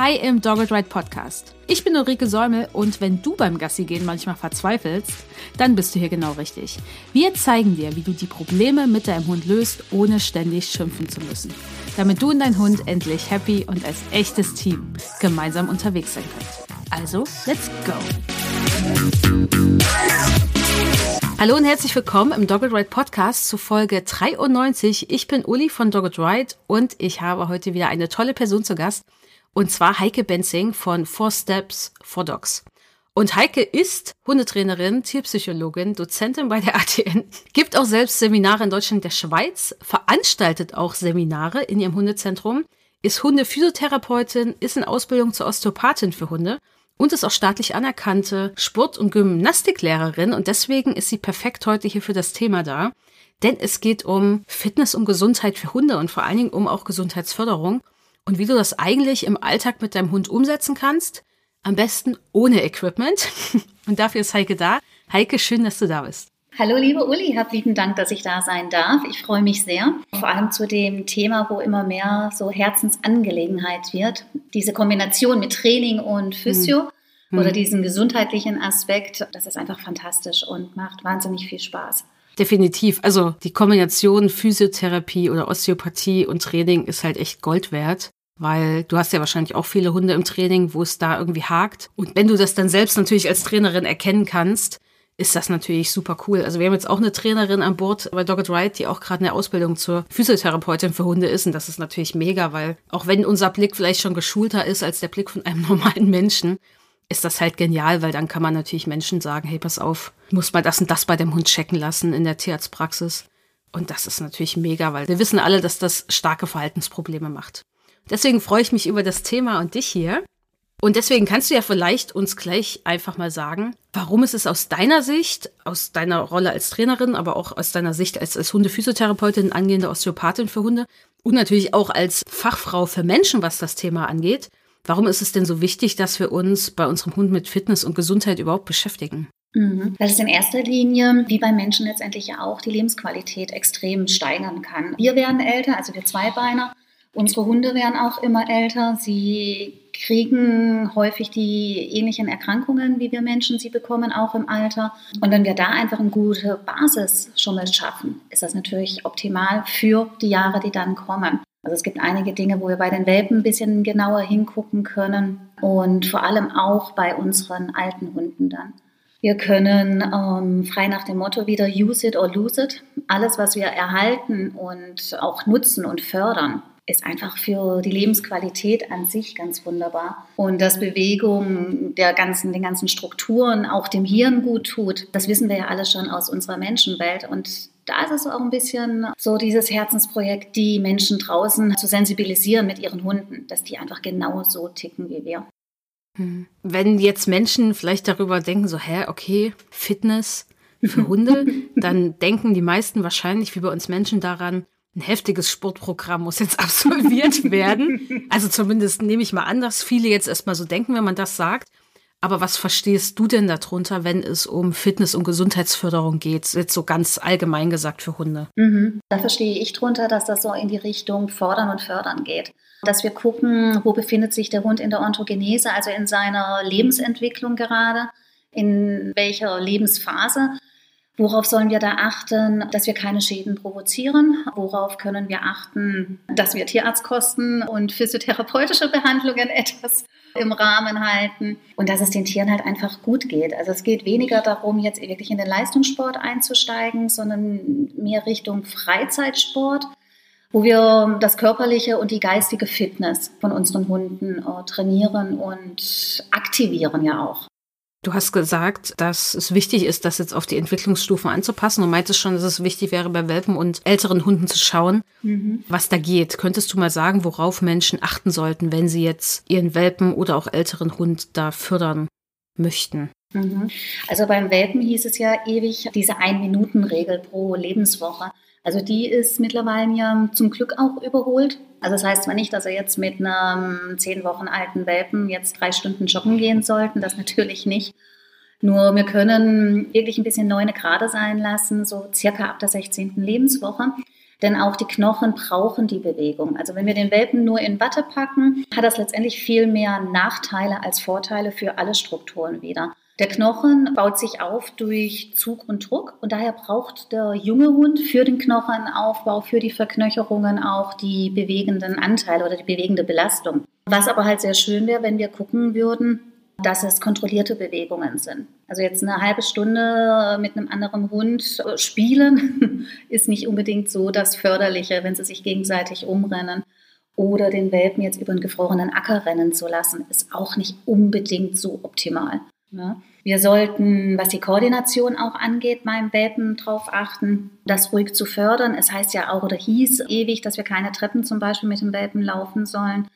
Hi im Dogged Ride Podcast. Ich bin Ulrike Säumel und wenn du beim Gassi gehen manchmal verzweifelst, dann bist du hier genau richtig. Wir zeigen dir, wie du die Probleme mit deinem Hund löst, ohne ständig schimpfen zu müssen. Damit du und dein Hund endlich happy und als echtes Team gemeinsam unterwegs sein könnt. Also, let's go! Hallo und herzlich willkommen im Dogged Ride Podcast zu Folge 93. Ich bin Uli von Dogged Ride und ich habe heute wieder eine tolle Person zu Gast. Und zwar Heike Benzing von Four Steps for Dogs. Und Heike ist Hundetrainerin, Tierpsychologin, Dozentin bei der ATN, gibt auch selbst Seminare in Deutschland der Schweiz, veranstaltet auch Seminare in ihrem Hundezentrum, ist Hundephysiotherapeutin, ist in Ausbildung zur Osteopathin für Hunde und ist auch staatlich anerkannte Sport- und Gymnastiklehrerin. Und deswegen ist sie perfekt heute hier für das Thema da. Denn es geht um Fitness und Gesundheit für Hunde und vor allen Dingen um auch Gesundheitsförderung und wie du das eigentlich im Alltag mit deinem Hund umsetzen kannst. Am besten ohne Equipment. Und dafür ist Heike da. Heike, schön, dass du da bist. Hallo, liebe Uli, herzlichen Dank, dass ich da sein darf. Ich freue mich sehr. Vor allem zu dem Thema, wo immer mehr so Herzensangelegenheit wird. Diese Kombination mit Training und Physio hm. oder hm. diesen gesundheitlichen Aspekt, das ist einfach fantastisch und macht wahnsinnig viel Spaß. Definitiv. Also die Kombination Physiotherapie oder Osteopathie und Training ist halt echt Gold wert weil du hast ja wahrscheinlich auch viele Hunde im Training, wo es da irgendwie hakt. Und wenn du das dann selbst natürlich als Trainerin erkennen kannst, ist das natürlich super cool. Also wir haben jetzt auch eine Trainerin an Bord bei Dogged Ride, die auch gerade eine Ausbildung zur Physiotherapeutin für Hunde ist. Und das ist natürlich mega, weil auch wenn unser Blick vielleicht schon geschulter ist als der Blick von einem normalen Menschen, ist das halt genial, weil dann kann man natürlich Menschen sagen, hey, pass auf, muss mal das und das bei dem Hund checken lassen in der Tierarztpraxis. Und das ist natürlich mega, weil wir wissen alle, dass das starke Verhaltensprobleme macht. Deswegen freue ich mich über das Thema und dich hier. Und deswegen kannst du ja vielleicht uns gleich einfach mal sagen, warum ist es aus deiner Sicht, aus deiner Rolle als Trainerin, aber auch aus deiner Sicht als, als Hundephysiotherapeutin, angehende Osteopathin für Hunde und natürlich auch als Fachfrau für Menschen, was das Thema angeht, warum ist es denn so wichtig, dass wir uns bei unserem Hund mit Fitness und Gesundheit überhaupt beschäftigen? Mhm. Weil es in erster Linie, wie bei Menschen letztendlich ja auch, die Lebensqualität extrem steigern kann. Wir werden älter, also wir Zweibeiner, Unsere Hunde werden auch immer älter. Sie kriegen häufig die ähnlichen Erkrankungen, wie wir Menschen sie bekommen, auch im Alter. Und wenn wir da einfach eine gute Basis schon mal schaffen, ist das natürlich optimal für die Jahre, die dann kommen. Also es gibt einige Dinge, wo wir bei den Welpen ein bisschen genauer hingucken können und vor allem auch bei unseren alten Hunden dann. Wir können ähm, frei nach dem Motto wieder use it or lose it. Alles, was wir erhalten und auch nutzen und fördern, ist einfach für die Lebensqualität an sich ganz wunderbar. Und dass Bewegung der ganzen, den ganzen Strukturen auch dem Hirn gut tut, das wissen wir ja alle schon aus unserer Menschenwelt. Und da ist es auch ein bisschen so dieses Herzensprojekt, die Menschen draußen zu sensibilisieren mit ihren Hunden, dass die einfach genau so ticken wie wir. Hm. Wenn jetzt Menschen vielleicht darüber denken, so, hä, okay, Fitness für Hunde, dann denken die meisten wahrscheinlich wie bei uns Menschen daran, ein heftiges Sportprogramm muss jetzt absolviert werden. Also zumindest nehme ich mal an, dass viele jetzt erstmal so denken, wenn man das sagt. Aber was verstehst du denn darunter, wenn es um Fitness- und Gesundheitsförderung geht? Jetzt so ganz allgemein gesagt für Hunde. Mhm. Da verstehe ich drunter, dass das so in die Richtung Fordern und Fördern geht. Dass wir gucken, wo befindet sich der Hund in der Ontogenese, also in seiner Lebensentwicklung gerade, in welcher Lebensphase Worauf sollen wir da achten, dass wir keine Schäden provozieren? Worauf können wir achten, dass wir Tierarztkosten und physiotherapeutische Behandlungen etwas im Rahmen halten und dass es den Tieren halt einfach gut geht. Also es geht weniger darum, jetzt wirklich in den Leistungssport einzusteigen, sondern mehr Richtung Freizeitsport, wo wir das körperliche und die geistige Fitness von unseren Hunden äh, trainieren und aktivieren ja auch. Du hast gesagt, dass es wichtig ist, das jetzt auf die Entwicklungsstufen anzupassen und meintest schon, dass es wichtig wäre, bei Welpen und älteren Hunden zu schauen, mhm. was da geht. Könntest du mal sagen, worauf Menschen achten sollten, wenn sie jetzt ihren Welpen oder auch älteren Hund da fördern möchten? Mhm. Also beim Welpen hieß es ja ewig diese Ein-Minuten-Regel pro Lebenswoche. Also die ist mittlerweile ja zum Glück auch überholt. Also das heißt zwar nicht, dass er jetzt mit einem zehn Wochen alten Welpen jetzt drei Stunden joggen gehen sollten, das natürlich nicht. Nur wir können wirklich ein bisschen neune Grade sein lassen, so circa ab der 16. Lebenswoche. Denn auch die Knochen brauchen die Bewegung. Also wenn wir den Welpen nur in Watte packen, hat das letztendlich viel mehr Nachteile als Vorteile für alle Strukturen wieder. Der Knochen baut sich auf durch Zug und Druck und daher braucht der junge Hund für den Knochenaufbau, für die Verknöcherungen auch die bewegenden Anteile oder die bewegende Belastung. Was aber halt sehr schön wäre, wenn wir gucken würden, dass es kontrollierte Bewegungen sind. Also jetzt eine halbe Stunde mit einem anderen Hund spielen ist nicht unbedingt so das Förderliche, wenn sie sich gegenseitig umrennen. Oder den Welpen jetzt über einen gefrorenen Acker rennen zu lassen, ist auch nicht unbedingt so optimal. Ja. Wir sollten, was die Koordination auch angeht, beim Welpen darauf achten, das ruhig zu fördern. Es heißt ja auch oder hieß ewig, dass wir keine Treppen zum Beispiel mit dem Welpen laufen sollen.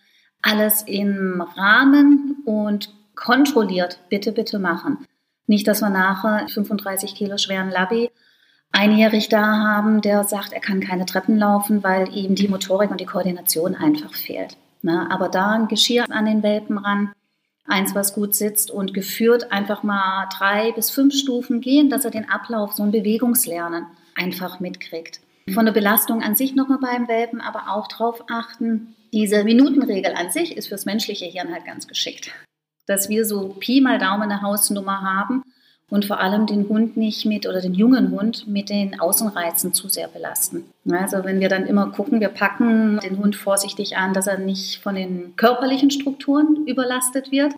Alles im Rahmen und kontrolliert bitte, bitte machen. Nicht, dass wir nachher 35 Kilo schweren Labby einjährig da haben, der sagt, er kann keine Treppen laufen, weil ihm die Motorik und die Koordination einfach fehlt. Ne? Aber da ein Geschirr an den Welpen ran, eins, was gut sitzt und geführt einfach mal drei bis fünf Stufen gehen, dass er den Ablauf, so ein Bewegungslernen einfach mitkriegt. Von der Belastung an sich nochmal beim Welpen, aber auch darauf achten, diese Minutenregel an sich ist fürs menschliche Hirn halt ganz geschickt dass wir so Pi mal Daumen eine Hausnummer haben und vor allem den Hund nicht mit oder den jungen Hund mit den Außenreizen zu sehr belasten. Also wenn wir dann immer gucken, wir packen den Hund vorsichtig an, dass er nicht von den körperlichen Strukturen überlastet wird,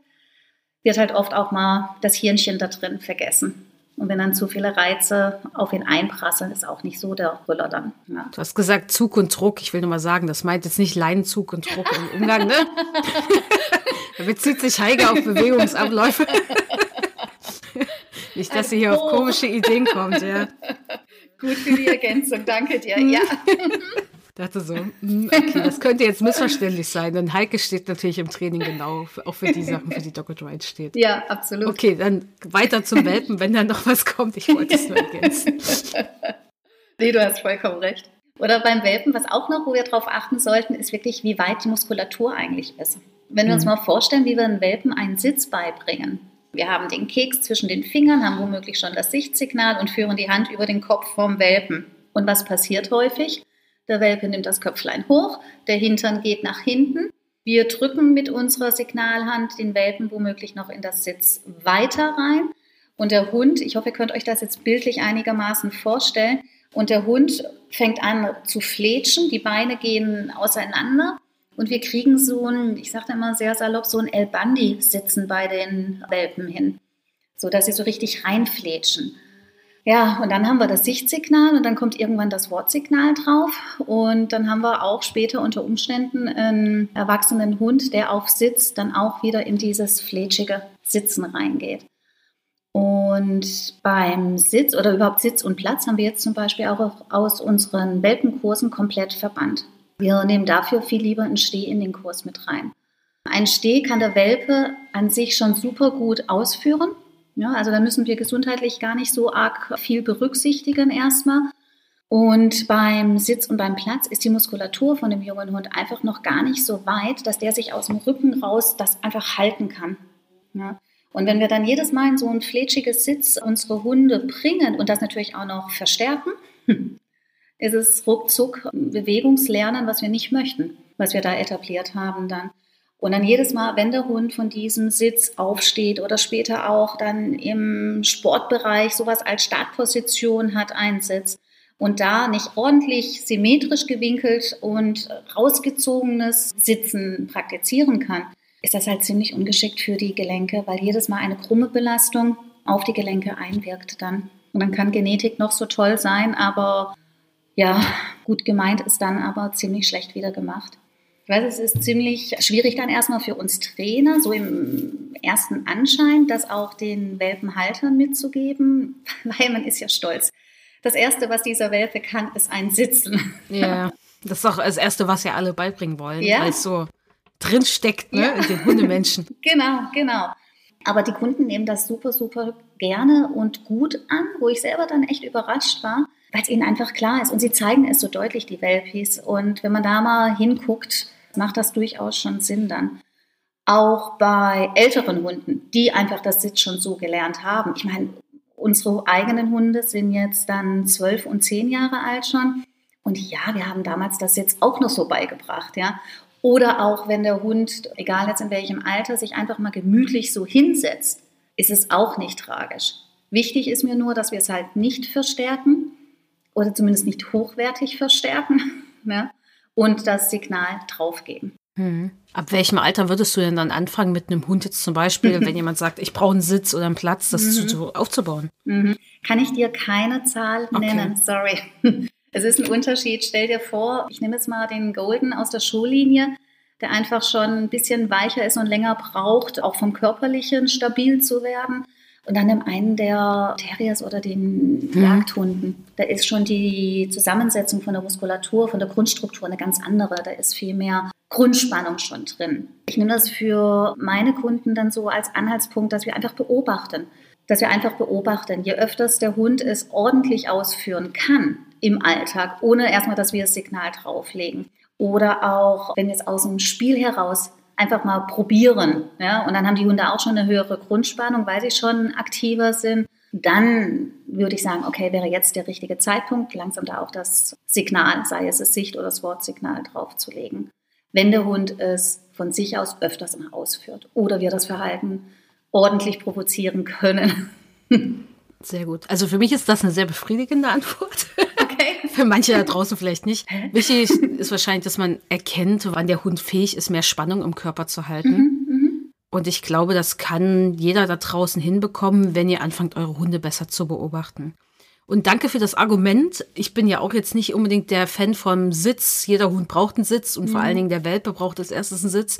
wird halt oft auch mal das Hirnchen da drin vergessen. Und wenn dann zu viele Reize auf ihn einprasseln, ist auch nicht so der Rüller dann. Ja. Du hast gesagt Zug und Druck. Ich will nur mal sagen, das meint jetzt nicht Leinenzug und Druck im Umgang, ne? da bezieht sich Heike auf Bewegungsabläufe. nicht, dass sie hier auf komische Ideen kommt, ja. Gut für die Ergänzung, danke dir. Ja. dachte so, hm, okay, das könnte jetzt missverständlich sein, denn Heike steht natürlich im Training genau, auch für die Sachen, für die Dogged Ride steht. Ja, absolut. Okay, dann weiter zum Welpen, wenn dann noch was kommt. Ich wollte es nur ergänzen. nee, du hast vollkommen recht. Oder beim Welpen, was auch noch, wo wir darauf achten sollten, ist wirklich, wie weit die Muskulatur eigentlich ist. Wenn wir uns mhm. mal vorstellen, wie wir einem Welpen einen Sitz beibringen. Wir haben den Keks zwischen den Fingern, haben womöglich schon das Sichtsignal und führen die Hand über den Kopf vom Welpen. Und was passiert häufig? Der Welpe nimmt das Köpflein hoch, der Hintern geht nach hinten. Wir drücken mit unserer Signalhand den Welpen womöglich noch in das Sitz weiter rein. Und der Hund, ich hoffe, ihr könnt euch das jetzt bildlich einigermaßen vorstellen, und der Hund fängt an zu fletschen, die Beine gehen auseinander und wir kriegen so ein, ich sage immer sehr salopp, so ein El Bandi-Sitzen bei den Welpen hin, so dass sie so richtig reinfletschen. Ja, und dann haben wir das Sichtsignal und dann kommt irgendwann das Wortsignal drauf. Und dann haben wir auch später unter Umständen einen erwachsenen Hund, der auf Sitz dann auch wieder in dieses fletschige Sitzen reingeht. Und beim Sitz oder überhaupt Sitz und Platz haben wir jetzt zum Beispiel auch aus unseren Welpenkursen komplett verbannt. Wir nehmen dafür viel lieber einen Steh in den Kurs mit rein. Ein Steh kann der Welpe an sich schon super gut ausführen. Ja, also da müssen wir gesundheitlich gar nicht so arg viel berücksichtigen erstmal. Und beim Sitz und beim Platz ist die Muskulatur von dem jungen Hund einfach noch gar nicht so weit, dass der sich aus dem Rücken raus das einfach halten kann. Ja. Und wenn wir dann jedes Mal in so ein flätschiges Sitz unsere Hunde bringen und das natürlich auch noch verstärken, ist es ruckzuck Bewegungslernen, was wir nicht möchten, was wir da etabliert haben dann. Und dann jedes Mal, wenn der Hund von diesem Sitz aufsteht oder später auch dann im Sportbereich sowas als Startposition hat, einsetzt und da nicht ordentlich symmetrisch gewinkelt und rausgezogenes Sitzen praktizieren kann, ist das halt ziemlich ungeschickt für die Gelenke, weil jedes Mal eine krumme Belastung auf die Gelenke einwirkt dann. Und dann kann Genetik noch so toll sein, aber ja, gut gemeint ist dann aber ziemlich schlecht wieder gemacht. Ich weiß, es ist ziemlich schwierig dann erstmal für uns Trainer, so im ersten Anschein, das auch den Welpenhaltern mitzugeben, weil man ist ja stolz. Das Erste, was dieser Welpe kann, ist ein Sitzen. Ja, das ist auch das Erste, was ja alle beibringen wollen, ja. weil es so drinsteckt ne, ja. in den Hundemenschen. genau, genau. Aber die Kunden nehmen das super, super gerne und gut an, wo ich selber dann echt überrascht war, weil es ihnen einfach klar ist. Und sie zeigen es so deutlich, die Welpis. Und wenn man da mal hinguckt, macht das durchaus schon Sinn dann. Auch bei älteren Hunden, die einfach das Sitz schon so gelernt haben. Ich meine, unsere eigenen Hunde sind jetzt dann zwölf und zehn Jahre alt schon. Und ja, wir haben damals das jetzt auch noch so beigebracht, ja. Oder auch wenn der Hund, egal jetzt in welchem Alter, sich einfach mal gemütlich so hinsetzt, ist es auch nicht tragisch. Wichtig ist mir nur, dass wir es halt nicht verstärken oder zumindest nicht hochwertig verstärken ja, und das Signal draufgeben. Hm. Ab welchem Alter würdest du denn dann anfangen, mit einem Hund jetzt zum Beispiel, wenn jemand sagt, ich brauche einen Sitz oder einen Platz, das mhm. so aufzubauen? Mhm. Kann ich dir keine Zahl nennen, okay. sorry. Es ist ein Unterschied. Stell dir vor, ich nehme jetzt mal den Golden aus der Showlinie, der einfach schon ein bisschen weicher ist und länger braucht, auch vom Körperlichen stabil zu werden. Und dann nimm einen der Terriers oder den mhm. Jagdhunden. Da ist schon die Zusammensetzung von der Muskulatur, von der Grundstruktur eine ganz andere. Da ist viel mehr Grundspannung schon drin. Ich nehme das für meine Kunden dann so als Anhaltspunkt, dass wir einfach beobachten. Dass wir einfach beobachten. Je öfters der Hund es ordentlich ausführen kann im Alltag, ohne erstmal, dass wir das Signal drauflegen. Oder auch, wenn es aus dem Spiel heraus einfach mal probieren. Ja? Und dann haben die Hunde auch schon eine höhere Grundspannung, weil sie schon aktiver sind. Dann würde ich sagen, okay, wäre jetzt der richtige Zeitpunkt, langsam da auch das Signal, sei es das Sicht- oder das Wortsignal draufzulegen wenn der Hund es von sich aus öfters mal ausführt oder wir das Verhalten ordentlich provozieren können. Sehr gut. Also für mich ist das eine sehr befriedigende Antwort. Okay. für manche da draußen vielleicht nicht. Wichtig ist wahrscheinlich, dass man erkennt, wann der Hund fähig ist, mehr Spannung im Körper zu halten. Mhm, mhm. Und ich glaube, das kann jeder da draußen hinbekommen, wenn ihr anfangt, eure Hunde besser zu beobachten. Und danke für das Argument. Ich bin ja auch jetzt nicht unbedingt der Fan vom Sitz. Jeder Hund braucht einen Sitz und mhm. vor allen Dingen der Welpe braucht als erstes einen Sitz.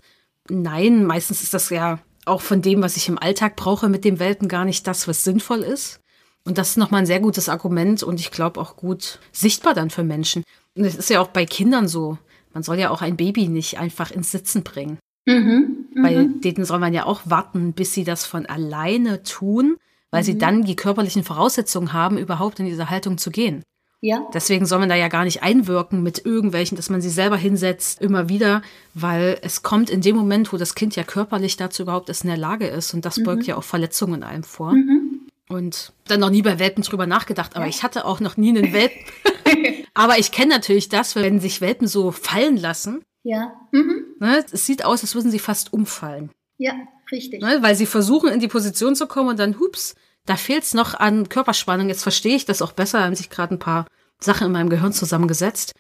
Nein, meistens ist das ja auch von dem, was ich im Alltag brauche, mit dem Welpen gar nicht das, was sinnvoll ist. Und das ist nochmal ein sehr gutes Argument und ich glaube auch gut sichtbar dann für Menschen. Und es ist ja auch bei Kindern so. Man soll ja auch ein Baby nicht einfach ins Sitzen bringen. Mhm, Bei mhm. denen soll man ja auch warten, bis sie das von alleine tun weil mhm. sie dann die körperlichen Voraussetzungen haben, überhaupt in diese Haltung zu gehen. Ja. Deswegen soll man da ja gar nicht einwirken mit irgendwelchen, dass man sie selber hinsetzt, immer wieder, weil es kommt in dem Moment, wo das Kind ja körperlich dazu überhaupt erst in der Lage ist und das mhm. beugt ja auch Verletzungen in einem vor. Mhm. Und dann noch nie bei Welpen drüber nachgedacht, aber ja. ich hatte auch noch nie einen Welpen. aber ich kenne natürlich das, wenn sich Welpen so fallen lassen. Ja. Mhm. Ne, es sieht aus, als würden sie fast umfallen. Ja, richtig. Ne, weil sie versuchen, in die Position zu kommen und dann, hups, da fehlt es noch an Körperspannung. Jetzt verstehe ich das auch besser, haben sich gerade ein paar Sachen in meinem Gehirn zusammengesetzt.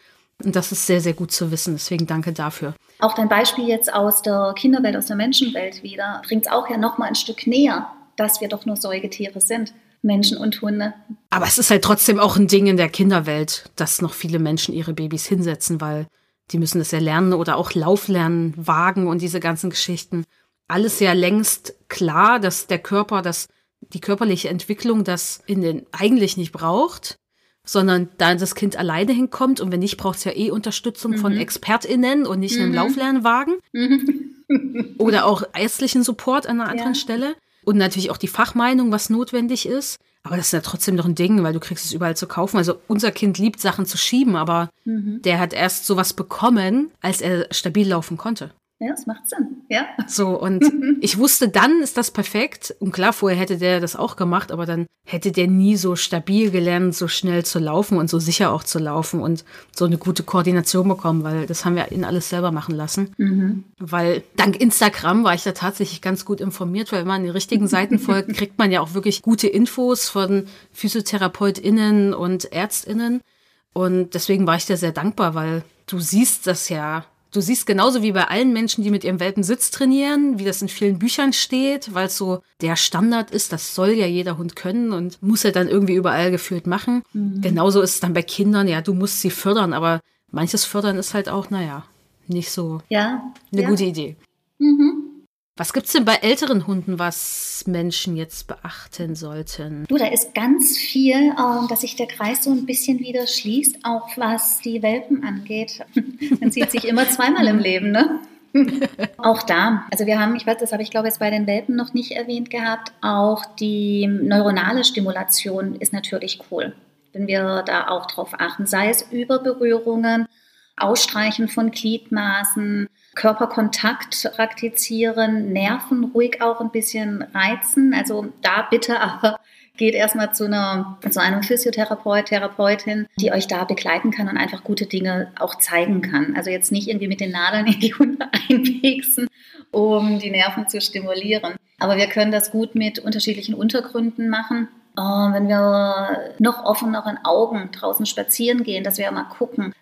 Und das ist sehr, sehr gut zu wissen. Deswegen danke dafür. Auch dein Beispiel jetzt aus der Kinderwelt, aus der Menschenwelt wieder, bringt es auch ja noch mal ein Stück näher, dass wir doch nur Säugetiere sind. Menschen und Hunde. Aber es ist halt trotzdem auch ein Ding in der Kinderwelt, dass noch viele Menschen ihre Babys hinsetzen, weil die müssen das ja lernen oder auch Lauflernen, Wagen und diese ganzen Geschichten. Alles ja längst klar, dass der Körper das die körperliche Entwicklung das in den eigentlich nicht braucht, sondern da das Kind alleine hinkommt und wenn nicht, braucht es ja eh Unterstützung mhm. von ExpertInnen und nicht mhm. einem Lauflernwagen. Mhm. Oder auch ärztlichen Support an einer anderen ja. Stelle. Und natürlich auch die Fachmeinung, was notwendig ist. Aber das ist ja trotzdem noch ein Ding, weil du kriegst es überall zu kaufen. Also unser Kind liebt Sachen zu schieben, aber mhm. der hat erst sowas bekommen, als er stabil laufen konnte. Ja, das macht Sinn. Ja. So, und ich wusste, dann ist das perfekt. Und klar, vorher hätte der das auch gemacht, aber dann hätte der nie so stabil gelernt, so schnell zu laufen und so sicher auch zu laufen und so eine gute Koordination bekommen, weil das haben wir ihn alles selber machen lassen. Mhm. Weil dank Instagram war ich da tatsächlich ganz gut informiert, weil wenn man den richtigen Seiten folgt, kriegt man ja auch wirklich gute Infos von PhysiotherapeutInnen und ÄrztInnen. Und deswegen war ich da sehr dankbar, weil du siehst das ja Du siehst genauso wie bei allen Menschen, die mit ihrem Welpen Sitz trainieren, wie das in vielen Büchern steht, weil es so der Standard ist, das soll ja jeder Hund können und muss er dann irgendwie überall gefühlt machen. Mhm. Genauso ist es dann bei Kindern, ja, du musst sie fördern, aber manches Fördern ist halt auch, naja, nicht so ja, eine ja. gute Idee. Mhm. Was gibt's denn bei älteren Hunden, was Menschen jetzt beachten sollten? Du, da ist ganz viel, äh, dass sich der Kreis so ein bisschen wieder schließt, auch was die Welpen angeht. Man sieht sich immer zweimal im Leben, ne? auch da, also wir haben, ich weiß, das habe ich glaube jetzt bei den Welpen noch nicht erwähnt gehabt, auch die neuronale Stimulation ist natürlich cool, wenn wir da auch drauf achten, sei es über Berührungen, Ausstreichen von Gliedmaßen, Körperkontakt praktizieren, Nerven ruhig auch ein bisschen reizen. Also da bitte aber geht erstmal zu, einer, zu einem Physiotherapeut, Therapeutin, die euch da begleiten kann und einfach gute Dinge auch zeigen kann. Also jetzt nicht irgendwie mit den Nadeln in die Hunde einpeksen, um die Nerven zu stimulieren. Aber wir können das gut mit unterschiedlichen Untergründen machen. Oh, wenn wir noch offeneren Augen draußen spazieren gehen, dass wir mal gucken,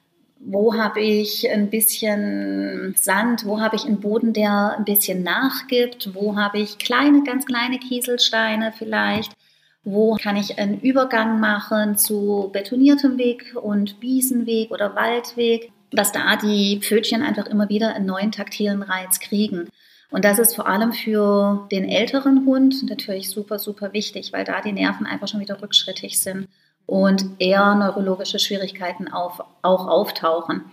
wo habe ich ein bisschen Sand, wo habe ich einen Boden, der ein bisschen nachgibt, wo habe ich kleine, ganz kleine Kieselsteine vielleicht, wo kann ich einen Übergang machen zu betoniertem Weg und Wiesenweg oder Waldweg, dass da die Pfötchen einfach immer wieder einen neuen taktilen Reiz kriegen. Und das ist vor allem für den älteren Hund natürlich super, super wichtig, weil da die Nerven einfach schon wieder rückschrittig sind und eher neurologische Schwierigkeiten auf, auch auftauchen.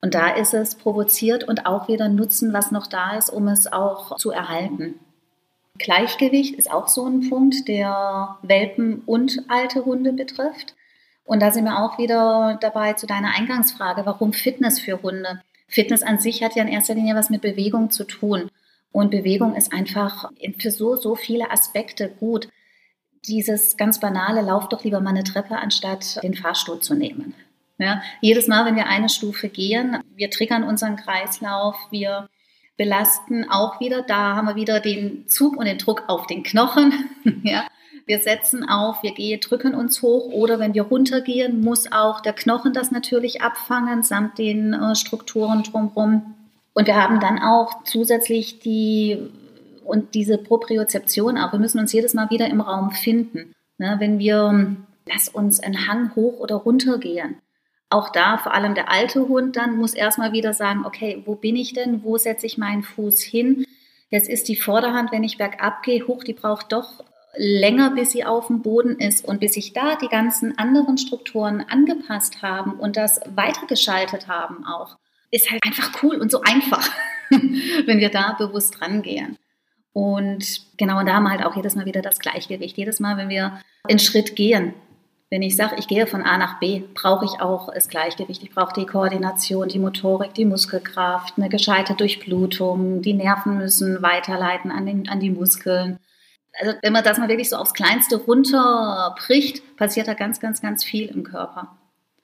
Und da ist es provoziert und auch wieder nutzen, was noch da ist, um es auch zu erhalten. Gleichgewicht ist auch so ein Punkt, der Welpen und alte Hunde betrifft. Und da sind wir auch wieder dabei zu deiner Eingangsfrage, warum Fitness für Hunde? Fitness an sich hat ja in erster Linie was mit Bewegung zu tun. Und Bewegung ist einfach für so, so viele Aspekte gut. Dieses ganz banale, lauf doch lieber mal eine Treppe, anstatt den Fahrstuhl zu nehmen. Ja, jedes Mal, wenn wir eine Stufe gehen, wir triggern unseren Kreislauf, wir belasten auch wieder, da haben wir wieder den Zug und den Druck auf den Knochen. ja, wir setzen auf, wir gehen, drücken uns hoch oder wenn wir runtergehen, muss auch der Knochen das natürlich abfangen, samt den äh, Strukturen drumherum. Und wir haben dann auch zusätzlich die und diese Propriozeption auch. Wir müssen uns jedes Mal wieder im Raum finden. Ne, wenn wir, lass uns einen Hang hoch oder runter gehen. Auch da, vor allem der alte Hund dann muss erstmal wieder sagen, okay, wo bin ich denn? Wo setze ich meinen Fuß hin? Jetzt ist die Vorderhand, wenn ich bergab gehe, hoch, die braucht doch länger, bis sie auf dem Boden ist und bis sich da die ganzen anderen Strukturen angepasst haben und das weitergeschaltet haben auch ist halt einfach cool und so einfach, wenn wir da bewusst rangehen. Und genau, da haben wir halt auch jedes Mal wieder das Gleichgewicht. Jedes Mal, wenn wir einen Schritt gehen, wenn ich sage, ich gehe von A nach B, brauche ich auch das Gleichgewicht. Ich brauche die Koordination, die Motorik, die Muskelkraft, eine gescheite Durchblutung. Die Nerven müssen weiterleiten an, den, an die Muskeln. Also wenn man das mal wirklich so aufs Kleinste runterbricht, passiert da ganz, ganz, ganz viel im Körper.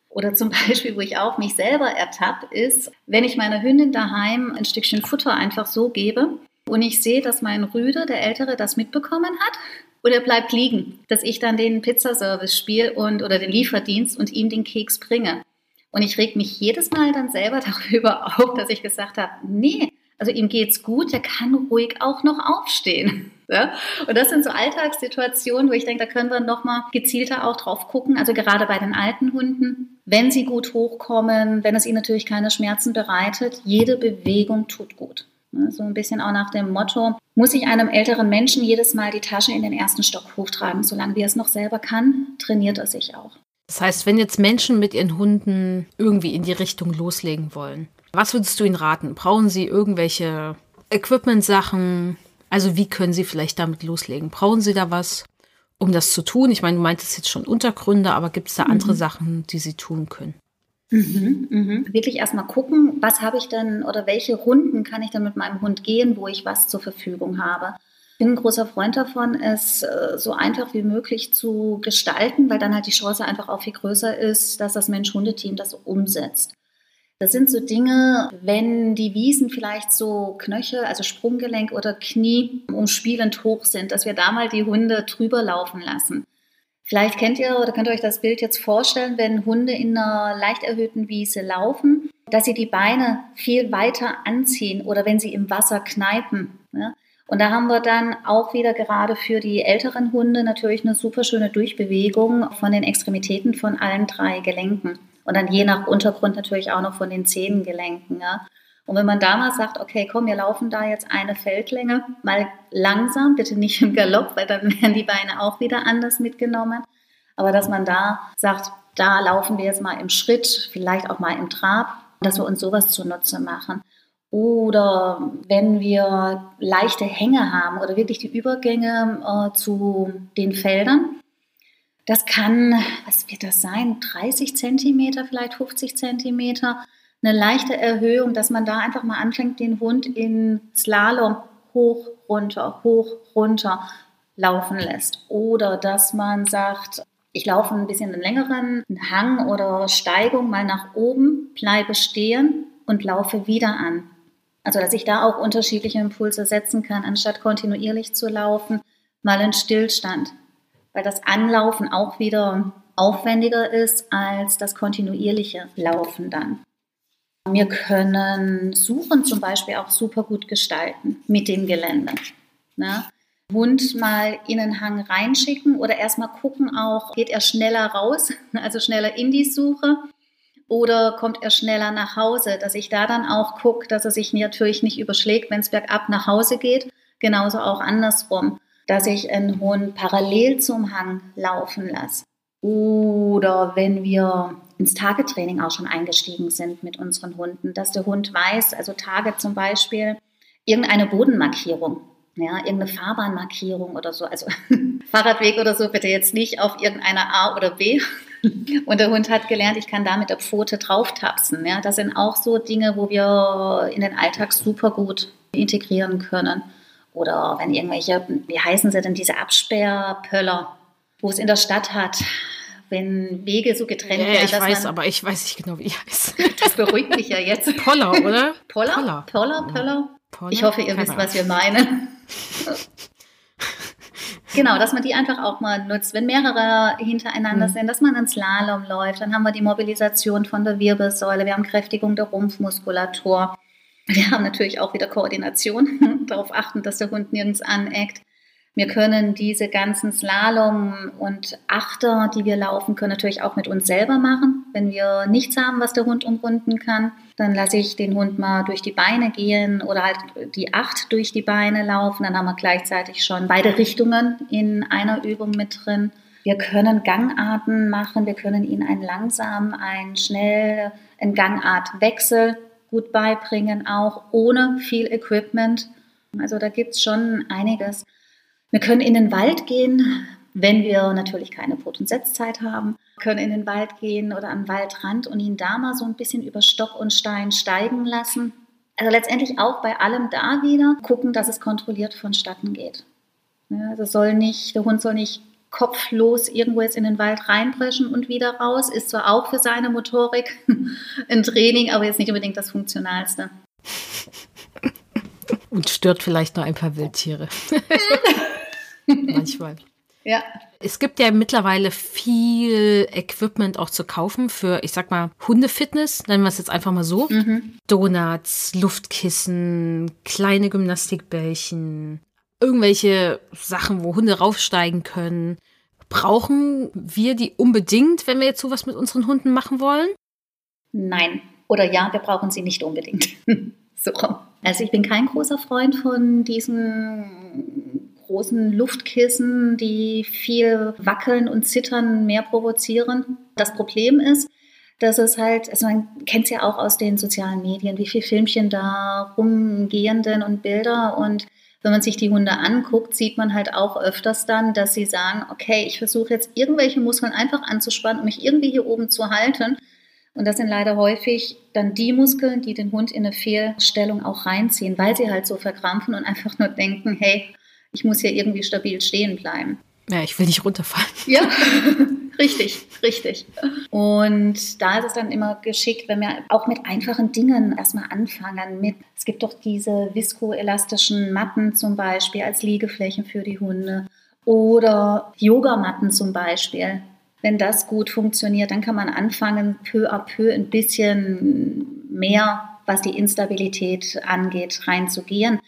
Oder zum Beispiel, wo ich auch mich selber ertappe, ist, wenn ich meiner Hündin daheim ein Stückchen Futter einfach so gebe und ich sehe, dass mein Rüde, der Ältere, das mitbekommen hat und er bleibt liegen, dass ich dann den Pizzaservice spiele und oder den Lieferdienst und ihm den Keks bringe. Und ich reg mich jedes Mal dann selber darüber auf, dass ich gesagt habe, nee, also ihm geht's gut, der kann ruhig auch noch aufstehen. Ja? Und das sind so Alltagssituationen, wo ich denke, da können wir nochmal gezielter auch drauf gucken. Also gerade bei den alten Hunden, wenn sie gut hochkommen, wenn es ihnen natürlich keine Schmerzen bereitet, jede Bewegung tut gut. So ein bisschen auch nach dem Motto, muss ich einem älteren Menschen jedes Mal die Tasche in den ersten Stock hochtragen, solange wie er es noch selber kann, trainiert er sich auch. Das heißt, wenn jetzt Menschen mit ihren Hunden irgendwie in die Richtung loslegen wollen, was würdest du ihnen raten? Brauchen sie irgendwelche Equipment-Sachen? Also wie können sie vielleicht damit loslegen? Brauchen sie da was, um das zu tun? Ich meine, du meintest jetzt schon Untergründe, aber gibt es da andere mhm. Sachen, die sie tun können? Mhm, mhm. Wirklich erstmal gucken, was habe ich denn oder welche Runden kann ich dann mit meinem Hund gehen, wo ich was zur Verfügung habe. Ich bin ein großer Freund davon, es äh, so einfach wie möglich zu gestalten, weil dann halt die Chance einfach auch viel größer ist, dass das Mensch-Hunde-Team das umsetzt. Das sind so Dinge, wenn die Wiesen vielleicht so Knöchel, also Sprunggelenk oder Knie umspielend hoch sind, dass wir da mal die Hunde drüber laufen lassen. Vielleicht kennt ihr oder könnt ihr euch das Bild jetzt vorstellen, wenn Hunde in einer leicht erhöhten Wiese laufen, dass sie die Beine viel weiter anziehen oder wenn sie im Wasser kneipen. Ja? Und da haben wir dann auch wieder gerade für die älteren Hunde natürlich eine super schöne Durchbewegung von den Extremitäten von allen drei Gelenken. Und dann je nach Untergrund natürlich auch noch von den Zehengelenken. Ja. Und wenn man da mal sagt, okay, komm, wir laufen da jetzt eine Feldlänge, mal langsam, bitte nicht im Galopp, weil dann werden die Beine auch wieder anders mitgenommen. Aber dass man da sagt, da laufen wir jetzt mal im Schritt, vielleicht auch mal im Trab, dass wir uns sowas zunutze machen. Oder wenn wir leichte Hänge haben oder wirklich die Übergänge äh, zu den Feldern, das kann, was wird das sein, 30 Zentimeter, vielleicht 50 Zentimeter, eine leichte Erhöhung, dass man da einfach mal anfängt, den Hund in Slalom hoch, runter, hoch, runter laufen lässt. Oder dass man sagt, ich laufe ein bisschen einen längeren Hang oder Steigung mal nach oben, bleibe stehen und laufe wieder an. Also dass ich da auch unterschiedliche Impulse setzen kann, anstatt kontinuierlich zu laufen, mal einen Stillstand. Weil das Anlaufen auch wieder aufwendiger ist als das kontinuierliche Laufen dann. Wir können Suchen zum Beispiel auch super gut gestalten mit dem Gelände. Ne? Hund mal in den Hang reinschicken oder erstmal gucken auch, geht er schneller raus, also schneller in die Suche oder kommt er schneller nach Hause, dass ich da dann auch gucke, dass er sich natürlich nicht überschlägt, wenn es bergab nach Hause geht, genauso auch andersrum, dass ich einen Hund parallel zum Hang laufen lasse. Oder wenn wir ins Tagetraining auch schon eingestiegen sind mit unseren Hunden, dass der Hund weiß, also Tage zum Beispiel, irgendeine Bodenmarkierung, ja, irgendeine Fahrbahnmarkierung oder so, also Fahrradweg oder so, bitte jetzt nicht auf irgendeiner A oder B. Und der Hund hat gelernt, ich kann da mit der Pfote drauf tapsen. Ja, das sind auch so Dinge, wo wir in den Alltag super gut integrieren können. Oder wenn irgendwelche, wie heißen sie denn, diese Absperrpöller, wo es in der Stadt hat, wenn Wege so getrennt ja, werden. ich weiß, aber ich weiß nicht genau, wie die heißt. Das beruhigt mich ja jetzt. Poller, oder? Poller? Poller, Poller, Poller. Poller? Ich hoffe, ihr Keine wisst, was wir meinen. genau, dass man die einfach auch mal nutzt. Wenn mehrere hintereinander mhm. sind, dass man einen Slalom läuft, dann haben wir die Mobilisation von der Wirbelsäule, wir haben Kräftigung der Rumpfmuskulatur. Wir haben natürlich auch wieder Koordination, darauf achten, dass der Hund nirgends aneckt. Wir können diese ganzen Slalom und Achter, die wir laufen, können natürlich auch mit uns selber machen. Wenn wir nichts haben, was der Hund umrunden kann, dann lasse ich den Hund mal durch die Beine gehen oder halt die Acht durch die Beine laufen. Dann haben wir gleichzeitig schon beide Richtungen in einer Übung mit drin. Wir können Gangarten machen. Wir können ihnen einen langsam, einen schnell, einen Gangartwechsel gut beibringen, auch ohne viel Equipment. Also da gibt es schon einiges. Wir können in den Wald gehen, wenn wir natürlich keine Brot- und Setzzeit haben, wir können in den Wald gehen oder an den Waldrand und ihn da mal so ein bisschen über Stock und Stein steigen lassen. Also letztendlich auch bei allem da wieder gucken, dass es kontrolliert vonstatten geht. Ja, also soll nicht, der Hund soll nicht kopflos irgendwo jetzt in den Wald reinpreschen und wieder raus. Ist zwar auch für seine Motorik ein Training, aber jetzt nicht unbedingt das Funktionalste. Und stört vielleicht noch ein paar Wildtiere. Manchmal. Ja. Es gibt ja mittlerweile viel Equipment auch zu kaufen für, ich sag mal, Hundefitness, nennen wir es jetzt einfach mal so. Mhm. Donuts, Luftkissen, kleine Gymnastikbällchen, irgendwelche Sachen, wo Hunde raufsteigen können. Brauchen wir die unbedingt, wenn wir jetzt sowas mit unseren Hunden machen wollen? Nein. Oder ja, wir brauchen sie nicht unbedingt. so. Also ich bin kein großer Freund von diesen großen Luftkissen, die viel Wackeln und Zittern mehr provozieren. Das Problem ist, dass es halt, also man kennt es ja auch aus den sozialen Medien, wie viele Filmchen da rumgehen denn und Bilder und wenn man sich die Hunde anguckt, sieht man halt auch öfters dann, dass sie sagen, okay, ich versuche jetzt irgendwelche Muskeln einfach anzuspannen, um mich irgendwie hier oben zu halten. Und das sind leider häufig dann die Muskeln, die den Hund in eine Fehlstellung auch reinziehen, weil sie halt so verkrampfen und einfach nur denken, hey, ich muss hier irgendwie stabil stehen bleiben. Ja, ich will nicht runterfallen. Ja, richtig, richtig. Und da ist es dann immer geschickt, wenn wir auch mit einfachen Dingen erstmal anfangen. Mit, es gibt doch diese viskoelastischen Matten zum Beispiel als Liegeflächen für die Hunde oder Yogamatten zum Beispiel. Wenn das gut funktioniert, dann kann man anfangen, peu à peu ein bisschen mehr, was die Instabilität angeht, reinzugehen.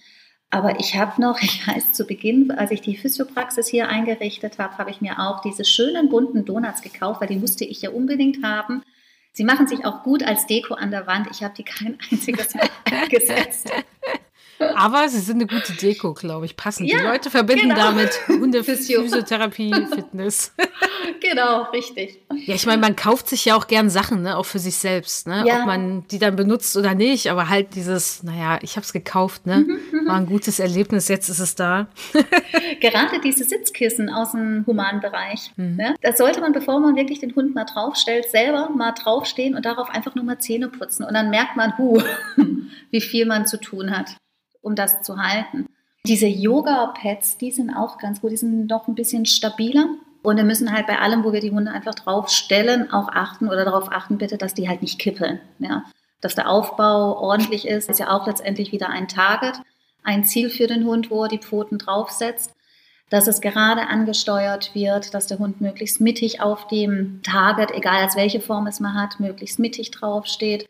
Aber ich habe noch, ich weiß zu Beginn, als ich die Physiopraxis hier eingerichtet habe, habe ich mir auch diese schönen bunten Donuts gekauft, weil die musste ich ja unbedingt haben. Sie machen sich auch gut als Deko an der Wand. Ich habe die kein einziges Mal eingesetzt. Aber sie sind eine gute Deko, glaube ich. Passen. Ja, die Leute verbinden genau. damit Hundephysiotherapie, Fitness. genau, richtig. Ja, ich meine, man kauft sich ja auch gern Sachen, ne, auch für sich selbst, ne, ja. ob man die dann benutzt oder nicht, aber halt dieses, naja, ich habe es gekauft, ne, mhm, mhm, war ein gutes Erlebnis, jetzt ist es da. Gerade diese Sitzkissen aus dem humanen Bereich, mhm. ne, das sollte man, bevor man wirklich den Hund mal draufstellt, selber mal draufstehen und darauf einfach nur mal Zähne putzen und dann merkt man, hu, wie viel man zu tun hat, um das zu halten. diese Yoga-Pads, die sind auch ganz gut, die sind noch ein bisschen stabiler. Und wir müssen halt bei allem, wo wir die Hunde einfach drauf stellen, auch achten oder darauf achten bitte, dass die halt nicht kippeln. Ja? Dass der Aufbau ordentlich ist, ist ja auch letztendlich wieder ein Target, ein Ziel für den Hund, wo er die Pfoten draufsetzt. Dass es gerade angesteuert wird, dass der Hund möglichst mittig auf dem Target, egal als welche Form es mal hat, möglichst mittig draufsteht.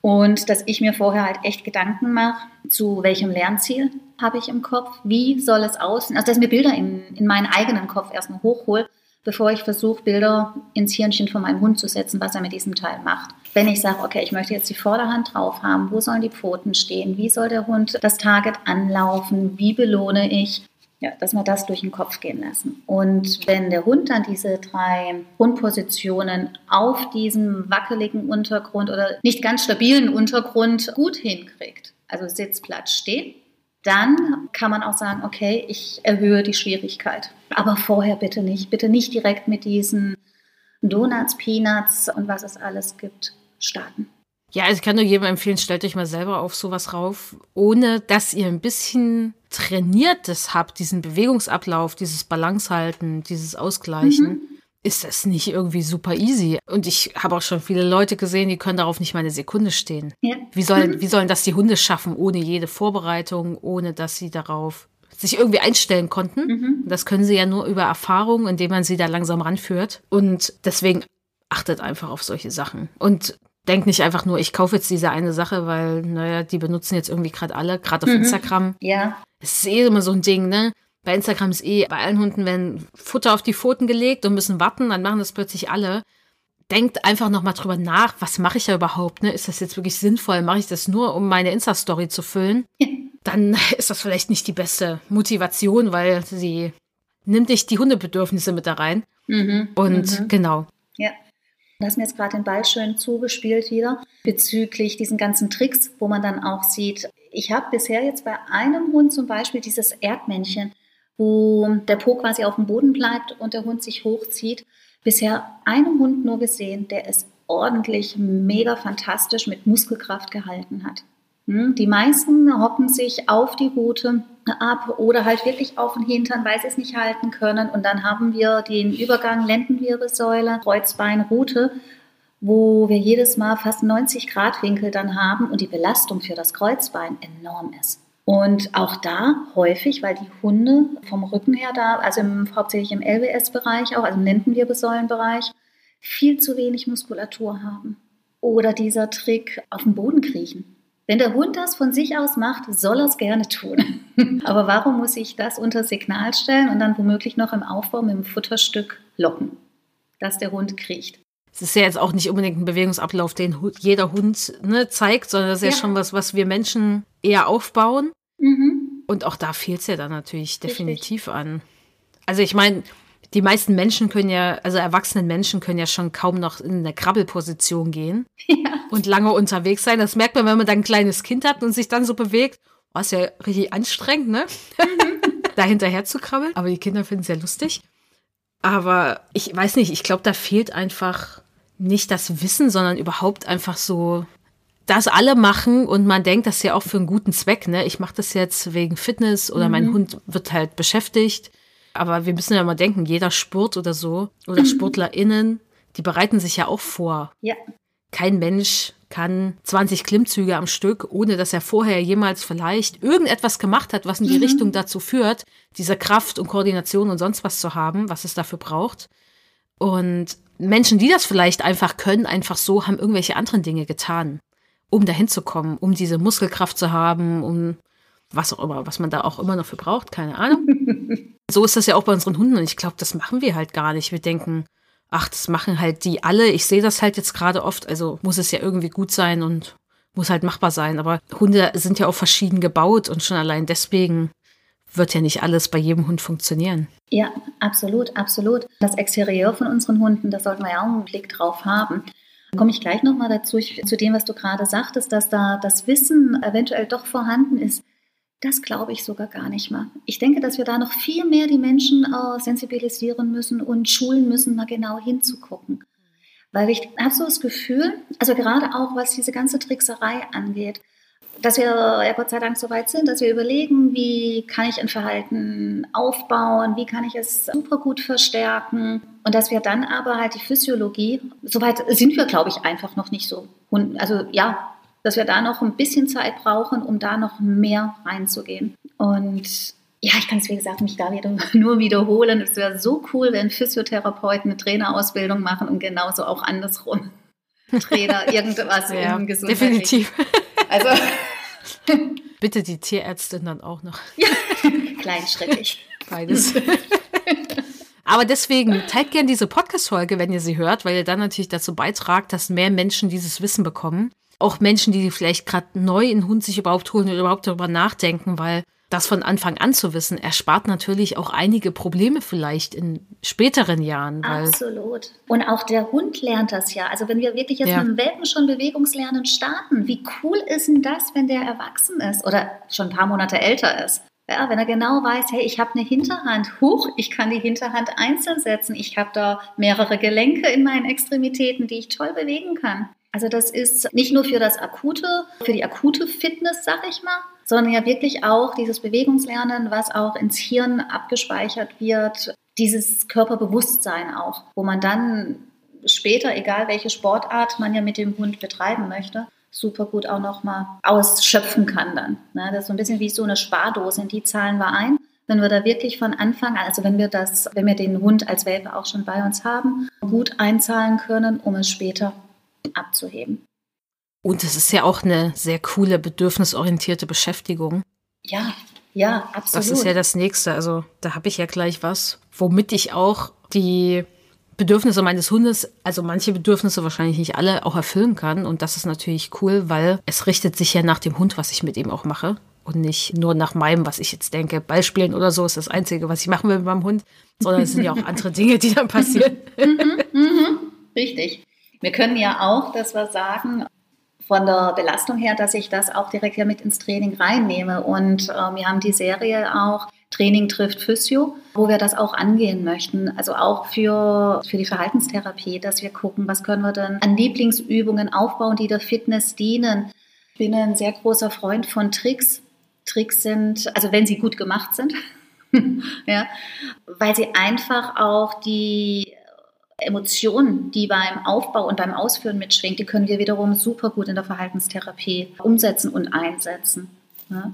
Und dass ich mir vorher halt echt Gedanken mache, zu welchem Lernziel habe ich im Kopf, wie soll es aussehen. Also dass ich mir Bilder in, in meinen eigenen Kopf erstmal hochhole, bevor ich versuche, Bilder ins Hirnchen von meinem Hund zu setzen, was er mit diesem Teil macht. Wenn ich sage, okay, ich möchte jetzt die Vorderhand drauf haben, wo sollen die Pfoten stehen, wie soll der Hund das Target anlaufen, wie belohne ich, ja, dass wir das durch den Kopf gehen lassen. Und wenn der Hund dann diese drei Grundpositionen auf diesem wackeligen Untergrund oder nicht ganz stabilen Untergrund gut hinkriegt, also Sitz, Platz, Stehen, dann kann man auch sagen, okay, ich erhöhe die Schwierigkeit. Aber vorher bitte nicht. Bitte nicht direkt mit diesen Donuts, Peanuts und was es alles gibt starten. Ja, also ich kann nur jedem empfehlen, stellt euch mal selber auf sowas rauf, ohne dass ihr ein bisschen trainiertes habt, diesen Bewegungsablauf, dieses Balance halten, dieses Ausgleichen. Mhm. Ist das nicht irgendwie super easy? Und ich habe auch schon viele Leute gesehen, die können darauf nicht mal eine Sekunde stehen. Ja. Wie, sollen, wie sollen das die Hunde schaffen, ohne jede Vorbereitung, ohne dass sie darauf sich irgendwie einstellen konnten. Mhm. Das können sie ja nur über Erfahrung, indem man sie da langsam ranführt. Und deswegen achtet einfach auf solche Sachen. Und denk nicht einfach nur, ich kaufe jetzt diese eine Sache, weil, naja, die benutzen jetzt irgendwie gerade alle, gerade auf mhm. Instagram. Ja. Es ist eh immer so ein Ding, ne? Bei Instagram ist eh, bei allen Hunden werden Futter auf die Pfoten gelegt und müssen warten, dann machen das plötzlich alle. Denkt einfach nochmal drüber nach, was mache ich ja überhaupt, ne? Ist das jetzt wirklich sinnvoll? Mache ich das nur, um meine Insta-Story zu füllen? dann ist das vielleicht nicht die beste Motivation, weil sie nimmt nicht die Hundebedürfnisse mit da rein. Mhm. Und mhm. genau. Ja. Du hast mir jetzt gerade den Ball schön zugespielt wieder bezüglich diesen ganzen Tricks, wo man dann auch sieht, ich habe bisher jetzt bei einem Hund zum Beispiel dieses Erdmännchen, wo der Po quasi auf dem Boden bleibt und der Hund sich hochzieht, bisher einen Hund nur gesehen, der es ordentlich, mega fantastisch mit Muskelkraft gehalten hat. Hm, die meisten hocken sich auf die Route ab oder halt wirklich auf den Hintern, weil sie es nicht halten können. Und dann haben wir den Übergang Lendenwirbelsäule, Kreuzbein, Rute, wo wir jedes Mal fast 90 Grad Winkel dann haben und die Belastung für das Kreuzbein enorm ist. Und auch da häufig, weil die Hunde vom Rücken her da, also im, hauptsächlich im LWS-Bereich auch, also im Lendenwirbelsäulenbereich, viel zu wenig Muskulatur haben. Oder dieser Trick auf dem Boden kriechen. Wenn der Hund das von sich aus macht, soll er es gerne tun. Aber warum muss ich das unter Signal stellen und dann womöglich noch im Aufbau mit dem Futterstück locken, dass der Hund kriecht? Es ist ja jetzt auch nicht unbedingt ein Bewegungsablauf, den jeder Hund ne, zeigt, sondern das ist ja. ja schon was, was wir Menschen eher aufbauen. Mhm. Und auch da fehlt es ja dann natürlich definitiv Richtig. an. Also ich meine, die meisten Menschen können ja, also erwachsenen Menschen können ja schon kaum noch in eine Krabbelposition gehen ja. und lange unterwegs sein. Das merkt man, wenn man dann ein kleines Kind hat und sich dann so bewegt. Oh, ist ja richtig anstrengend, ne? Mhm. da hinterher zu krabbeln. Aber die Kinder finden es ja lustig. Aber ich weiß nicht, ich glaube, da fehlt einfach nicht das Wissen, sondern überhaupt einfach so, das alle machen und man denkt, das ist ja auch für einen guten Zweck. Ne? Ich mache das jetzt wegen Fitness oder mhm. mein Hund wird halt beschäftigt. Aber wir müssen ja mal denken, jeder Sport oder so oder. SportlerInnen, die bereiten sich ja auch vor. Ja. Kein Mensch kann 20 Klimmzüge am Stück, ohne dass er vorher jemals vielleicht irgendetwas gemacht hat, was in die mhm. Richtung dazu führt, diese Kraft und Koordination und sonst was zu haben, was es dafür braucht. Und Menschen, die das vielleicht einfach können, einfach so, haben irgendwelche anderen Dinge getan, um dahin zu kommen, um diese Muskelkraft zu haben, um was auch immer, was man da auch immer noch für braucht, keine Ahnung. so ist das ja auch bei unseren Hunden und ich glaube, das machen wir halt gar nicht. Wir denken, ach, das machen halt die alle. Ich sehe das halt jetzt gerade oft, also muss es ja irgendwie gut sein und muss halt machbar sein. Aber Hunde sind ja auch verschieden gebaut und schon allein deswegen wird ja nicht alles bei jedem Hund funktionieren. Ja, absolut, absolut. Das Exterieur von unseren Hunden, da sollten wir ja auch einen Blick drauf haben. Da komme ich gleich nochmal dazu, zu dem, was du gerade sagtest, dass da das Wissen eventuell doch vorhanden ist. Das glaube ich sogar gar nicht mal. Ich denke, dass wir da noch viel mehr die Menschen äh, sensibilisieren müssen und schulen müssen, mal genau hinzugucken. Weil ich habe so das Gefühl, also gerade auch was diese ganze Trickserei angeht, dass wir ja Gott sei Dank so weit sind, dass wir überlegen, wie kann ich ein Verhalten aufbauen, wie kann ich es super gut verstärken und dass wir dann aber halt die Physiologie, soweit sind wir, glaube ich, einfach noch nicht so. Also ja, dass wir da noch ein bisschen Zeit brauchen, um da noch mehr reinzugehen. Und ja, ich kann es, wie gesagt, mich da wieder nur wiederholen. Es wäre so cool, wenn Physiotherapeuten eine Trainerausbildung machen und genauso auch andersrum. Trainer, irgendwas ja, im Definitiv. Also. Bitte die Tierärztin dann auch noch. Ja, kleinschrittig. Beides. Aber deswegen teilt gerne diese Podcast-Folge, wenn ihr sie hört, weil ihr dann natürlich dazu beitragt, dass mehr Menschen dieses Wissen bekommen. Auch Menschen, die vielleicht gerade neu einen Hund sich überhaupt holen oder überhaupt darüber nachdenken, weil das von Anfang an zu wissen, erspart natürlich auch einige Probleme vielleicht in späteren Jahren. Absolut. Und auch der Hund lernt das ja. Also wenn wir wirklich jetzt ja. mit dem Welpen schon Bewegungslernen starten, wie cool ist denn das, wenn der erwachsen ist oder schon ein paar Monate älter ist? Ja, wenn er genau weiß, hey, ich habe eine Hinterhand, huch, ich kann die Hinterhand einzeln setzen, ich habe da mehrere Gelenke in meinen Extremitäten, die ich toll bewegen kann. Also das ist nicht nur für das akute, für die akute Fitness, sag ich mal, sondern ja wirklich auch dieses Bewegungslernen, was auch ins Hirn abgespeichert wird, dieses Körperbewusstsein auch, wo man dann später, egal welche Sportart man ja mit dem Hund betreiben möchte, super gut auch nochmal ausschöpfen kann dann. Ne? Das ist so ein bisschen wie so eine Spardose, in die zahlen wir ein. Wenn wir da wirklich von Anfang an, also wenn wir das, wenn wir den Hund als Welpe auch schon bei uns haben, gut einzahlen können, um es später abzuheben. Und es ist ja auch eine sehr coole, bedürfnisorientierte Beschäftigung. Ja, ja, absolut. Das ist ja das Nächste. Also da habe ich ja gleich was, womit ich auch die Bedürfnisse meines Hundes, also manche Bedürfnisse wahrscheinlich nicht alle, auch erfüllen kann. Und das ist natürlich cool, weil es richtet sich ja nach dem Hund, was ich mit ihm auch mache. Und nicht nur nach meinem, was ich jetzt denke. Ballspielen oder so ist das Einzige, was ich machen will mit meinem Hund. Sondern es sind ja auch andere Dinge, die dann passieren. mhm, mhm, richtig. Wir können ja auch, dass wir sagen, von der Belastung her, dass ich das auch direkt ja mit ins Training reinnehme. Und äh, wir haben die Serie auch Training trifft Physio, wo wir das auch angehen möchten. Also auch für, für die Verhaltenstherapie, dass wir gucken, was können wir denn an Lieblingsübungen aufbauen, die der Fitness dienen. Ich bin ein sehr großer Freund von Tricks. Tricks sind, also wenn sie gut gemacht sind, ja, weil sie einfach auch die Emotionen, die beim Aufbau und beim Ausführen mitschwingt, die können wir wiederum super gut in der Verhaltenstherapie umsetzen und einsetzen. Ne?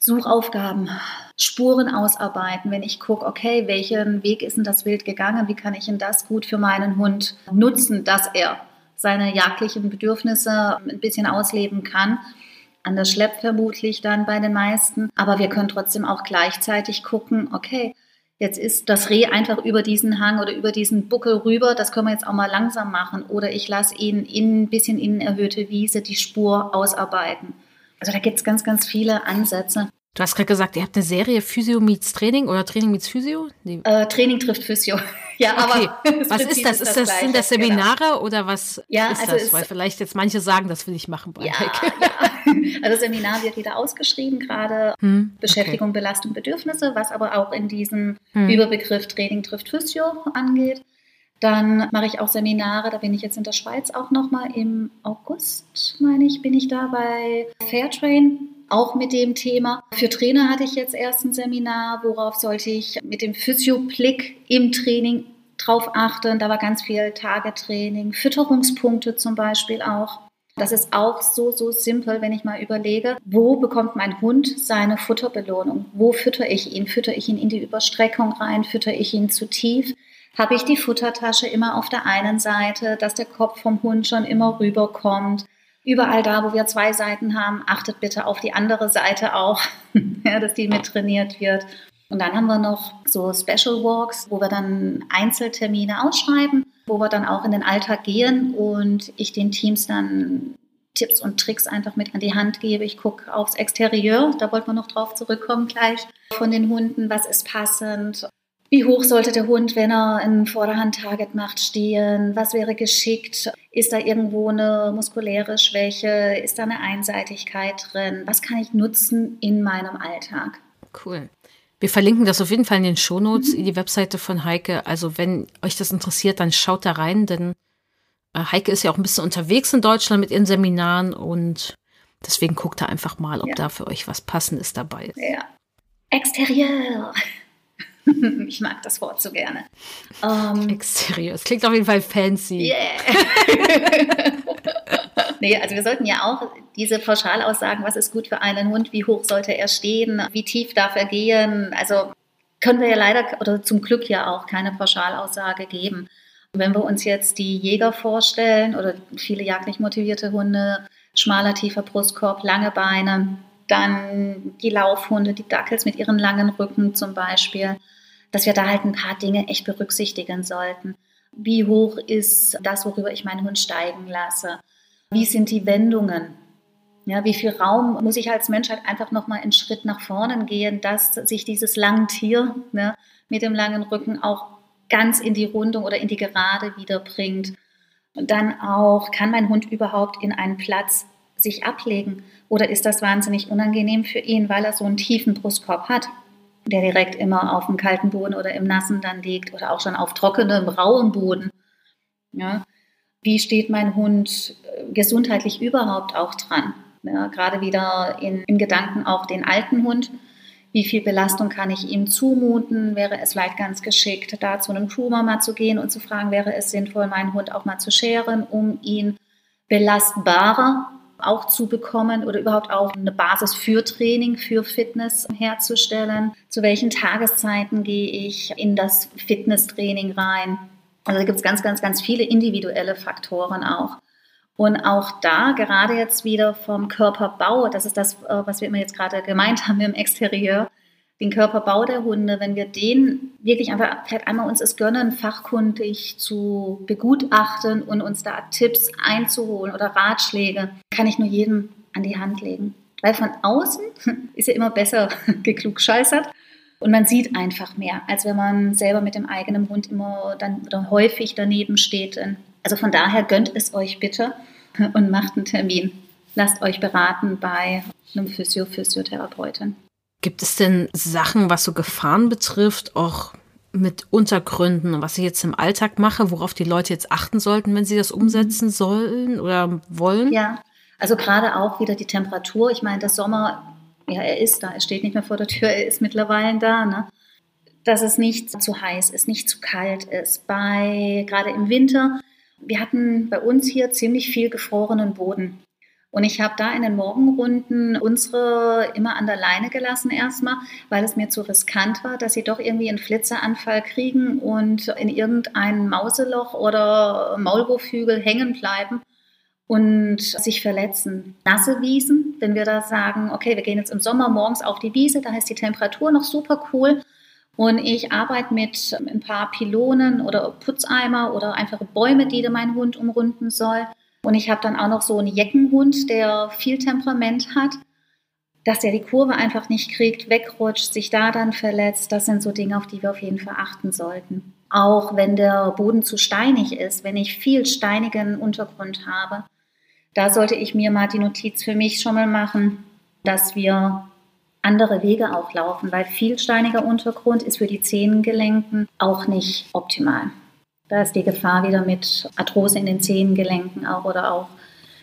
Suchaufgaben, Spuren ausarbeiten, wenn ich gucke, okay, welchen Weg ist denn das Wild gegangen, wie kann ich denn das gut für meinen Hund nutzen, dass er seine jagdlichen Bedürfnisse ein bisschen ausleben kann. An der Schlepp vermutlich dann bei den meisten. Aber wir können trotzdem auch gleichzeitig gucken, okay, Jetzt ist das Reh einfach über diesen Hang oder über diesen Buckel rüber. Das können wir jetzt auch mal langsam machen. Oder ich lasse ihn in ein bisschen in erhöhte Wiese die Spur ausarbeiten. Also da gibt es ganz, ganz viele Ansätze. Du hast gerade gesagt, ihr habt eine Serie Physio meets Training oder Training meets Physio? Nee. Äh, Training trifft Physio. ja, okay. aber was ist das? Ist das, das sind das. Seminare genau. oder was ja, ist also das? Weil vielleicht jetzt manche sagen, das will ich machen. Ja, ja, Also Seminar wird wieder ausgeschrieben, gerade hm, Beschäftigung, okay. Belastung, Bedürfnisse, was aber auch in diesem hm. Überbegriff Training trifft Physio angeht. Dann mache ich auch Seminare, da bin ich jetzt in der Schweiz auch nochmal im August, meine ich, bin ich da bei Fairtrain auch mit dem Thema. Für Trainer hatte ich jetzt erst ein Seminar, worauf sollte ich mit dem Physioblick im Training drauf achten. Da war ganz viel Tagetraining, Fütterungspunkte zum Beispiel auch. Das ist auch so, so simpel, wenn ich mal überlege, wo bekommt mein Hund seine Futterbelohnung? Wo fütter ich ihn? Fütter ich ihn in die Überstreckung rein? Fütter ich ihn zu tief? Habe ich die Futtertasche immer auf der einen Seite, dass der Kopf vom Hund schon immer rüberkommt? Überall da, wo wir zwei Seiten haben, achtet bitte auf die andere Seite auch, ja, dass die mit trainiert wird. Und dann haben wir noch so Special Walks, wo wir dann Einzeltermine ausschreiben, wo wir dann auch in den Alltag gehen und ich den Teams dann Tipps und Tricks einfach mit an die Hand gebe. Ich gucke aufs Exterieur, da wollten wir noch drauf zurückkommen gleich, von den Hunden, was ist passend. Wie hoch sollte der Hund, wenn er ein Vorderhand-Target macht, stehen? Was wäre geschickt? Ist da irgendwo eine muskuläre Schwäche? Ist da eine Einseitigkeit drin? Was kann ich nutzen in meinem Alltag? Cool. Wir verlinken das auf jeden Fall in den Shownotes, mhm. in die Webseite von Heike. Also wenn euch das interessiert, dann schaut da rein, denn äh, Heike ist ja auch ein bisschen unterwegs in Deutschland mit ihren Seminaren und Deswegen guckt da einfach mal, ob ja. da für euch was Passendes dabei ist. Ja. Exterieur. ich mag das Wort so gerne. Um, Exterieur. Es klingt auf jeden Fall fancy. Yeah. nee, also wir sollten ja auch diese Pauschalaussagen, was ist gut für einen Hund, wie hoch sollte er stehen, wie tief darf er gehen, also können wir ja leider oder zum Glück ja auch keine Pauschalaussage geben. Wenn wir uns jetzt die Jäger vorstellen oder viele jagdlich motivierte Hunde, schmaler, tiefer Brustkorb, lange Beine, dann die Laufhunde, die Dackels mit ihren langen Rücken zum Beispiel, dass wir da halt ein paar Dinge echt berücksichtigen sollten. Wie hoch ist das, worüber ich meinen Hund steigen lasse? Wie sind die Wendungen? Ja, wie viel Raum muss ich als Mensch halt einfach nochmal einen Schritt nach vorne gehen, dass sich dieses lange Tier ne, mit dem langen Rücken auch ganz in die Rundung oder in die Gerade wiederbringt. Und dann auch, kann mein Hund überhaupt in einen Platz sich ablegen? Oder ist das wahnsinnig unangenehm für ihn, weil er so einen tiefen Brustkorb hat, der direkt immer auf dem kalten Boden oder im Nassen dann liegt oder auch schon auf trockenem, rauem Boden? Ja. Wie steht mein Hund äh, gesundheitlich überhaupt auch dran? Ja, gerade wieder in, in Gedanken auch den alten Hund. Wie viel Belastung kann ich ihm zumuten? Wäre es vielleicht ganz geschickt, da zu einem Groomer mal zu gehen und zu fragen, wäre es sinnvoll, meinen Hund auch mal zu scheren, um ihn belastbarer auch zu bekommen oder überhaupt auch eine Basis für Training, für Fitness herzustellen. Zu welchen Tageszeiten gehe ich in das Fitnesstraining rein? Also da gibt es ganz, ganz, ganz viele individuelle Faktoren auch. Und auch da, gerade jetzt wieder vom Körperbau, das ist das, äh, was wir immer jetzt gerade gemeint haben im Exterieur, den Körperbau der Hunde, wenn wir den wirklich einfach vielleicht einmal uns es gönnen, fachkundig zu begutachten und uns da Tipps einzuholen oder Ratschläge, kann ich nur jedem an die Hand legen. Weil von außen ist ja immer besser geklugscheißert und man sieht einfach mehr, als wenn man selber mit dem eigenen Hund immer dann oder häufig daneben steht. Also von daher gönnt es euch bitte und macht einen Termin. Lasst euch beraten bei einem Physio, Physiotherapeutin. Gibt es denn Sachen, was so Gefahren betrifft, auch mit Untergründen, was ich jetzt im Alltag mache, worauf die Leute jetzt achten sollten, wenn sie das umsetzen sollen oder wollen? Ja, also gerade auch wieder die Temperatur. Ich meine, der Sommer, ja, er ist da, er steht nicht mehr vor der Tür, er ist mittlerweile da. Ne? Dass es nicht zu heiß ist, nicht zu kalt ist. Bei gerade im Winter, wir hatten bei uns hier ziemlich viel gefrorenen Boden. Und ich habe da in den Morgenrunden unsere immer an der Leine gelassen erstmal, weil es mir zu riskant war, dass sie doch irgendwie einen Flitzeranfall kriegen und in irgendein Mauseloch oder Maulwurfhügel hängen bleiben und sich verletzen. Nasse Wiesen, wenn wir da sagen, okay, wir gehen jetzt im Sommer morgens auf die Wiese, da ist die Temperatur noch super cool und ich arbeite mit ein paar Pylonen oder Putzeimer oder einfache Bäume, die mein Hund umrunden soll. Und ich habe dann auch noch so einen Jeckenhund, der viel Temperament hat, dass der die Kurve einfach nicht kriegt, wegrutscht, sich da dann verletzt. Das sind so Dinge, auf die wir auf jeden Fall achten sollten. Auch wenn der Boden zu steinig ist, wenn ich viel steinigen Untergrund habe, da sollte ich mir mal die Notiz für mich schon mal machen, dass wir andere Wege auch laufen, weil viel steiniger Untergrund ist für die Zehengelenken auch nicht optimal. Da ist die Gefahr wieder mit Arthrose in den Zehengelenken auch oder auch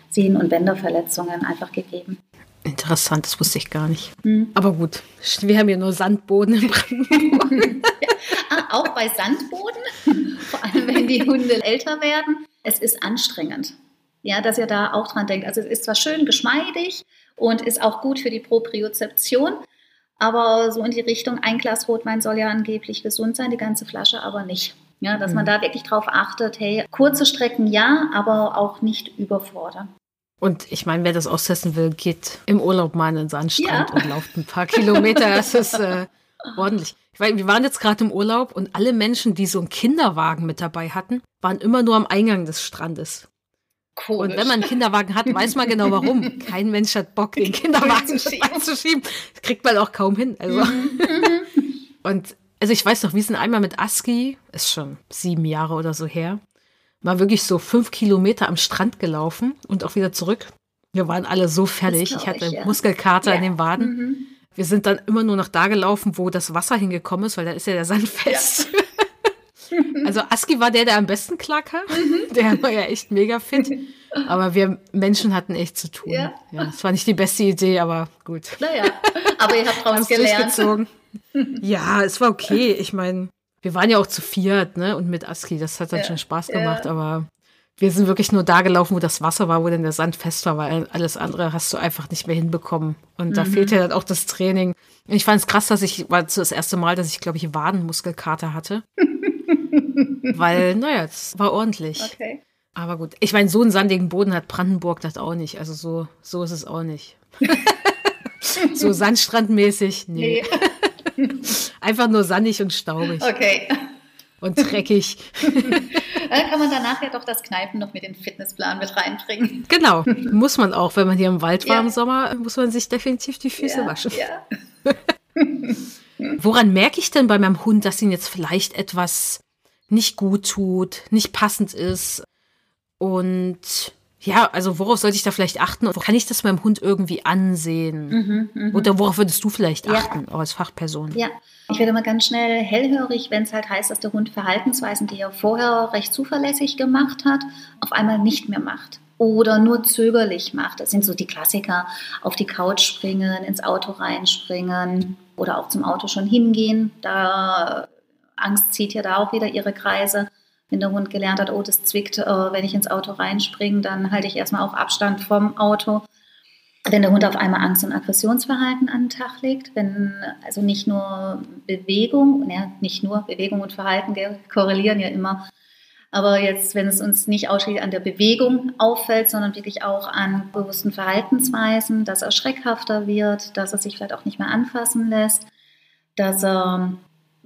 Sehnen- und Bänderverletzungen einfach gegeben. Interessant, das wusste ich gar nicht. Hm. Aber gut, wir haben ja nur Sandboden im Brandenburg. ah, auch bei Sandboden, vor allem wenn die Hunde älter werden. Es ist anstrengend. Ja, dass ihr da auch dran denkt. Also es ist zwar schön geschmeidig und ist auch gut für die Propriozeption, aber so in die Richtung, ein Glas Rotwein soll ja angeblich gesund sein, die ganze Flasche aber nicht. Ja, dass mhm. man da wirklich drauf achtet, hey, kurze Strecken ja, aber auch nicht überfordern. Und ich meine, wer das austesten will, geht im Urlaub mal in den Sandstrand ja. und lauft ein paar Kilometer. Das ist äh, ordentlich. Ich weiß, wir waren jetzt gerade im Urlaub und alle Menschen, die so einen Kinderwagen mit dabei hatten, waren immer nur am Eingang des Strandes. Komisch. Und wenn man einen Kinderwagen hat, weiß man genau warum. Kein Mensch hat Bock, den Kinderwagen zu schieben. Das kriegt man auch kaum hin. Also. Mhm. mhm. und also ich weiß noch, wir sind einmal mit Aski, ist schon sieben Jahre oder so her, mal wirklich so fünf Kilometer am Strand gelaufen und auch wieder zurück. Wir waren alle so fertig. Ich hatte ich, ja. Muskelkater ja. in den Waden. Mhm. Wir sind dann immer nur noch da gelaufen, wo das Wasser hingekommen ist, weil da ist ja der Sand fest. Ja. also Aski war der, der am besten klar kam. Mhm. Der war ja echt mega fit. Aber wir Menschen hatten echt zu tun. Ja. ja. Das war nicht die beste Idee, aber gut. Naja, aber ihr habt draus gelernt. ja, es war okay. Ich meine, wir waren ja auch zu viert, ne? Und mit Aski, das hat dann ja. schon Spaß gemacht, ja. aber wir sind wirklich nur da gelaufen, wo das Wasser war, wo dann der Sand fest war, weil alles andere hast du einfach nicht mehr hinbekommen. Und mhm. da fehlt ja dann auch das Training. Und ich fand es krass, dass ich, war das erste Mal, dass ich, glaube ich, Wadenmuskelkater hatte. weil, naja, es war ordentlich. Okay. Aber gut, ich meine, so einen sandigen Boden hat Brandenburg das auch nicht. Also so, so ist es auch nicht. so sandstrandmäßig, nee. nee. Einfach nur sandig und staubig. Okay. Und dreckig. Dann kann man danach ja doch das Kneipen noch mit den Fitnessplan mit reinbringen. Genau, muss man auch. Wenn man hier im Wald war ja. im Sommer, muss man sich definitiv die Füße ja, waschen. Ja. Woran merke ich denn bei meinem Hund, dass ihn jetzt vielleicht etwas nicht gut tut, nicht passend ist? Und ja, also worauf sollte ich da vielleicht achten? Und kann ich das meinem Hund irgendwie ansehen? Mhm, mh. Oder worauf würdest du vielleicht achten, ja. auch als Fachperson? Ja, ich werde mal ganz schnell hellhörig, wenn es halt heißt, dass der Hund Verhaltensweisen, die er vorher recht zuverlässig gemacht hat, auf einmal nicht mehr macht. Oder nur zögerlich macht. Das sind so die Klassiker. Auf die Couch springen, ins Auto reinspringen oder auch zum Auto schon hingehen. Da Angst zieht ja da auch wieder ihre Kreise wenn der Hund gelernt hat, oh, das zwickt, äh, wenn ich ins Auto reinspringe, dann halte ich erstmal auch Abstand vom Auto. Wenn der Hund auf einmal Angst- und Aggressionsverhalten an den Tag legt, wenn also nicht nur Bewegung, ja, nicht nur Bewegung und Verhalten korrelieren ja immer, aber jetzt, wenn es uns nicht ausschließlich an der Bewegung auffällt, sondern wirklich auch an bewussten Verhaltensweisen, dass er schreckhafter wird, dass er sich vielleicht auch nicht mehr anfassen lässt, dass er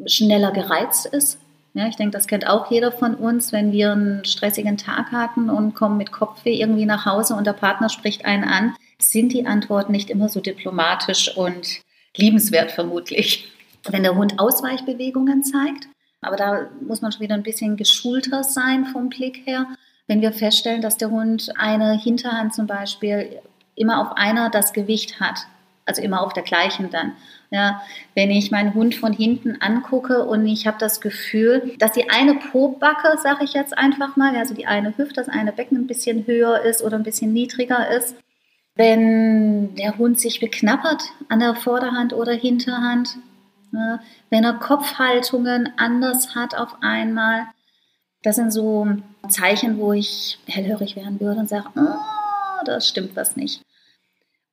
schneller gereizt ist, ja, ich denke, das kennt auch jeder von uns, wenn wir einen stressigen Tag hatten und kommen mit Kopfweh irgendwie nach Hause und der Partner spricht einen an, sind die Antworten nicht immer so diplomatisch und liebenswert vermutlich. Wenn der Hund Ausweichbewegungen zeigt, aber da muss man schon wieder ein bisschen geschulter sein vom Blick her. Wenn wir feststellen, dass der Hund eine Hinterhand zum Beispiel immer auf einer das Gewicht hat, also immer auf der gleichen dann. Ja, wenn ich meinen Hund von hinten angucke und ich habe das Gefühl, dass die eine Pobacke, sage ich jetzt einfach mal, also die eine Hüfte, das eine Becken ein bisschen höher ist oder ein bisschen niedriger ist, wenn der Hund sich beknappert an der Vorderhand oder Hinterhand, ja, wenn er Kopfhaltungen anders hat auf einmal, das sind so Zeichen, wo ich hellhörig werden würde und sage, oh, das stimmt was nicht.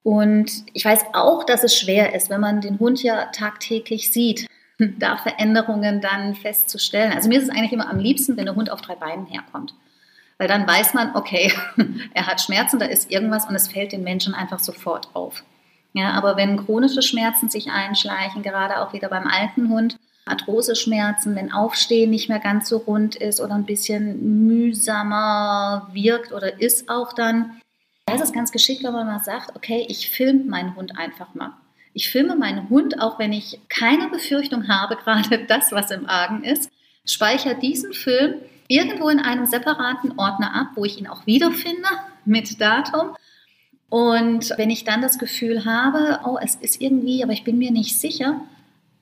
Und ich weiß auch, dass es schwer ist, wenn man den Hund ja tagtäglich sieht, da Veränderungen dann festzustellen. Also mir ist es eigentlich immer am liebsten, wenn der Hund auf drei Beinen herkommt. Weil dann weiß man, okay, er hat Schmerzen, da ist irgendwas und es fällt den Menschen einfach sofort auf. Ja, aber wenn chronische Schmerzen sich einschleichen, gerade auch wieder beim alten Hund, Arthrose-Schmerzen, wenn Aufstehen nicht mehr ganz so rund ist oder ein bisschen mühsamer wirkt oder ist auch dann, da ist es ganz geschickt, wenn man mal sagt, okay, ich filme meinen Hund einfach mal. Ich filme meinen Hund, auch wenn ich keine Befürchtung habe, gerade das, was im Argen ist, speichere diesen Film irgendwo in einem separaten Ordner ab, wo ich ihn auch wiederfinde mit Datum. Und wenn ich dann das Gefühl habe, oh, es ist irgendwie, aber ich bin mir nicht sicher,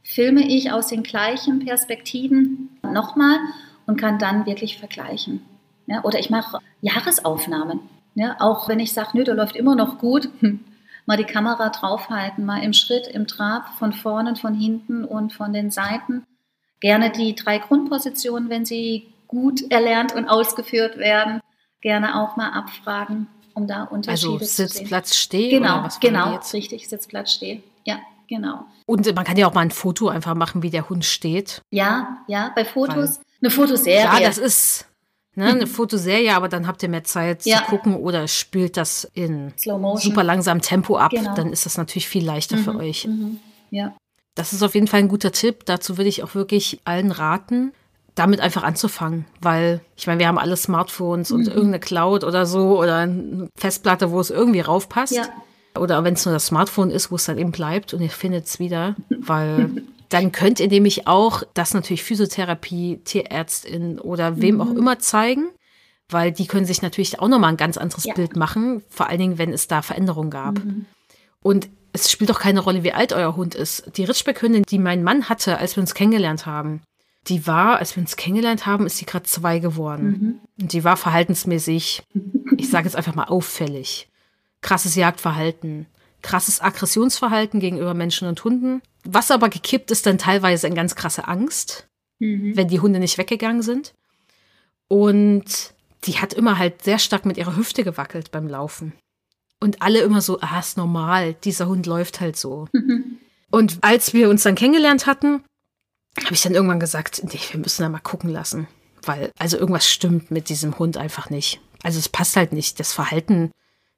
filme ich aus den gleichen Perspektiven nochmal und kann dann wirklich vergleichen. Ja, oder ich mache Jahresaufnahmen. Ja, auch wenn ich sage, nö, der läuft immer noch gut, hm, mal die Kamera draufhalten, mal im Schritt, im Trab, von vorne, von hinten und von den Seiten. Gerne die drei Grundpositionen, wenn sie gut erlernt und ausgeführt werden, gerne auch mal abfragen, um da Unterschiede also, zu sehen. Also Sitzplatz steh Genau, genau, richtig, Sitzplatz steh. Ja, genau. Und man kann ja auch mal ein Foto einfach machen, wie der Hund steht. Ja, ja, bei Fotos, Weil, eine Fotoserie. Ja, das ist Ne, eine Fotoserie, aber dann habt ihr mehr Zeit ja. zu gucken oder spielt das in super langsamem Tempo ab. Genau. Dann ist das natürlich viel leichter mhm. für euch. Mhm. Ja. Das ist auf jeden Fall ein guter Tipp. Dazu würde ich auch wirklich allen raten, damit einfach anzufangen, weil ich meine, wir haben alle Smartphones und mhm. irgendeine Cloud oder so oder eine Festplatte, wo es irgendwie raufpasst. Ja. Oder wenn es nur das Smartphone ist, wo es dann eben bleibt und ihr findet es wieder, weil dann könnt ihr nämlich auch das natürlich Physiotherapie, Tierärztin oder wem mhm. auch immer zeigen, weil die können sich natürlich auch nochmal ein ganz anderes ja. Bild machen, vor allen Dingen, wenn es da Veränderungen gab. Mhm. Und es spielt doch keine Rolle, wie alt euer Hund ist. Die Ritschbeckhündin, die mein Mann hatte, als wir uns kennengelernt haben, die war, als wir uns kennengelernt haben, ist sie gerade zwei geworden. Mhm. Und die war verhaltensmäßig ich sage jetzt einfach mal auffällig. Krasses Jagdverhalten, krasses Aggressionsverhalten gegenüber Menschen und Hunden. Was aber gekippt ist dann teilweise in ganz krasse Angst, mhm. wenn die Hunde nicht weggegangen sind. Und die hat immer halt sehr stark mit ihrer Hüfte gewackelt beim Laufen. Und alle immer so, ah, ist normal, dieser Hund läuft halt so. Mhm. Und als wir uns dann kennengelernt hatten, habe ich dann irgendwann gesagt, nee, wir müssen da mal gucken lassen. Weil, also irgendwas stimmt mit diesem Hund einfach nicht. Also es passt halt nicht. Das Verhalten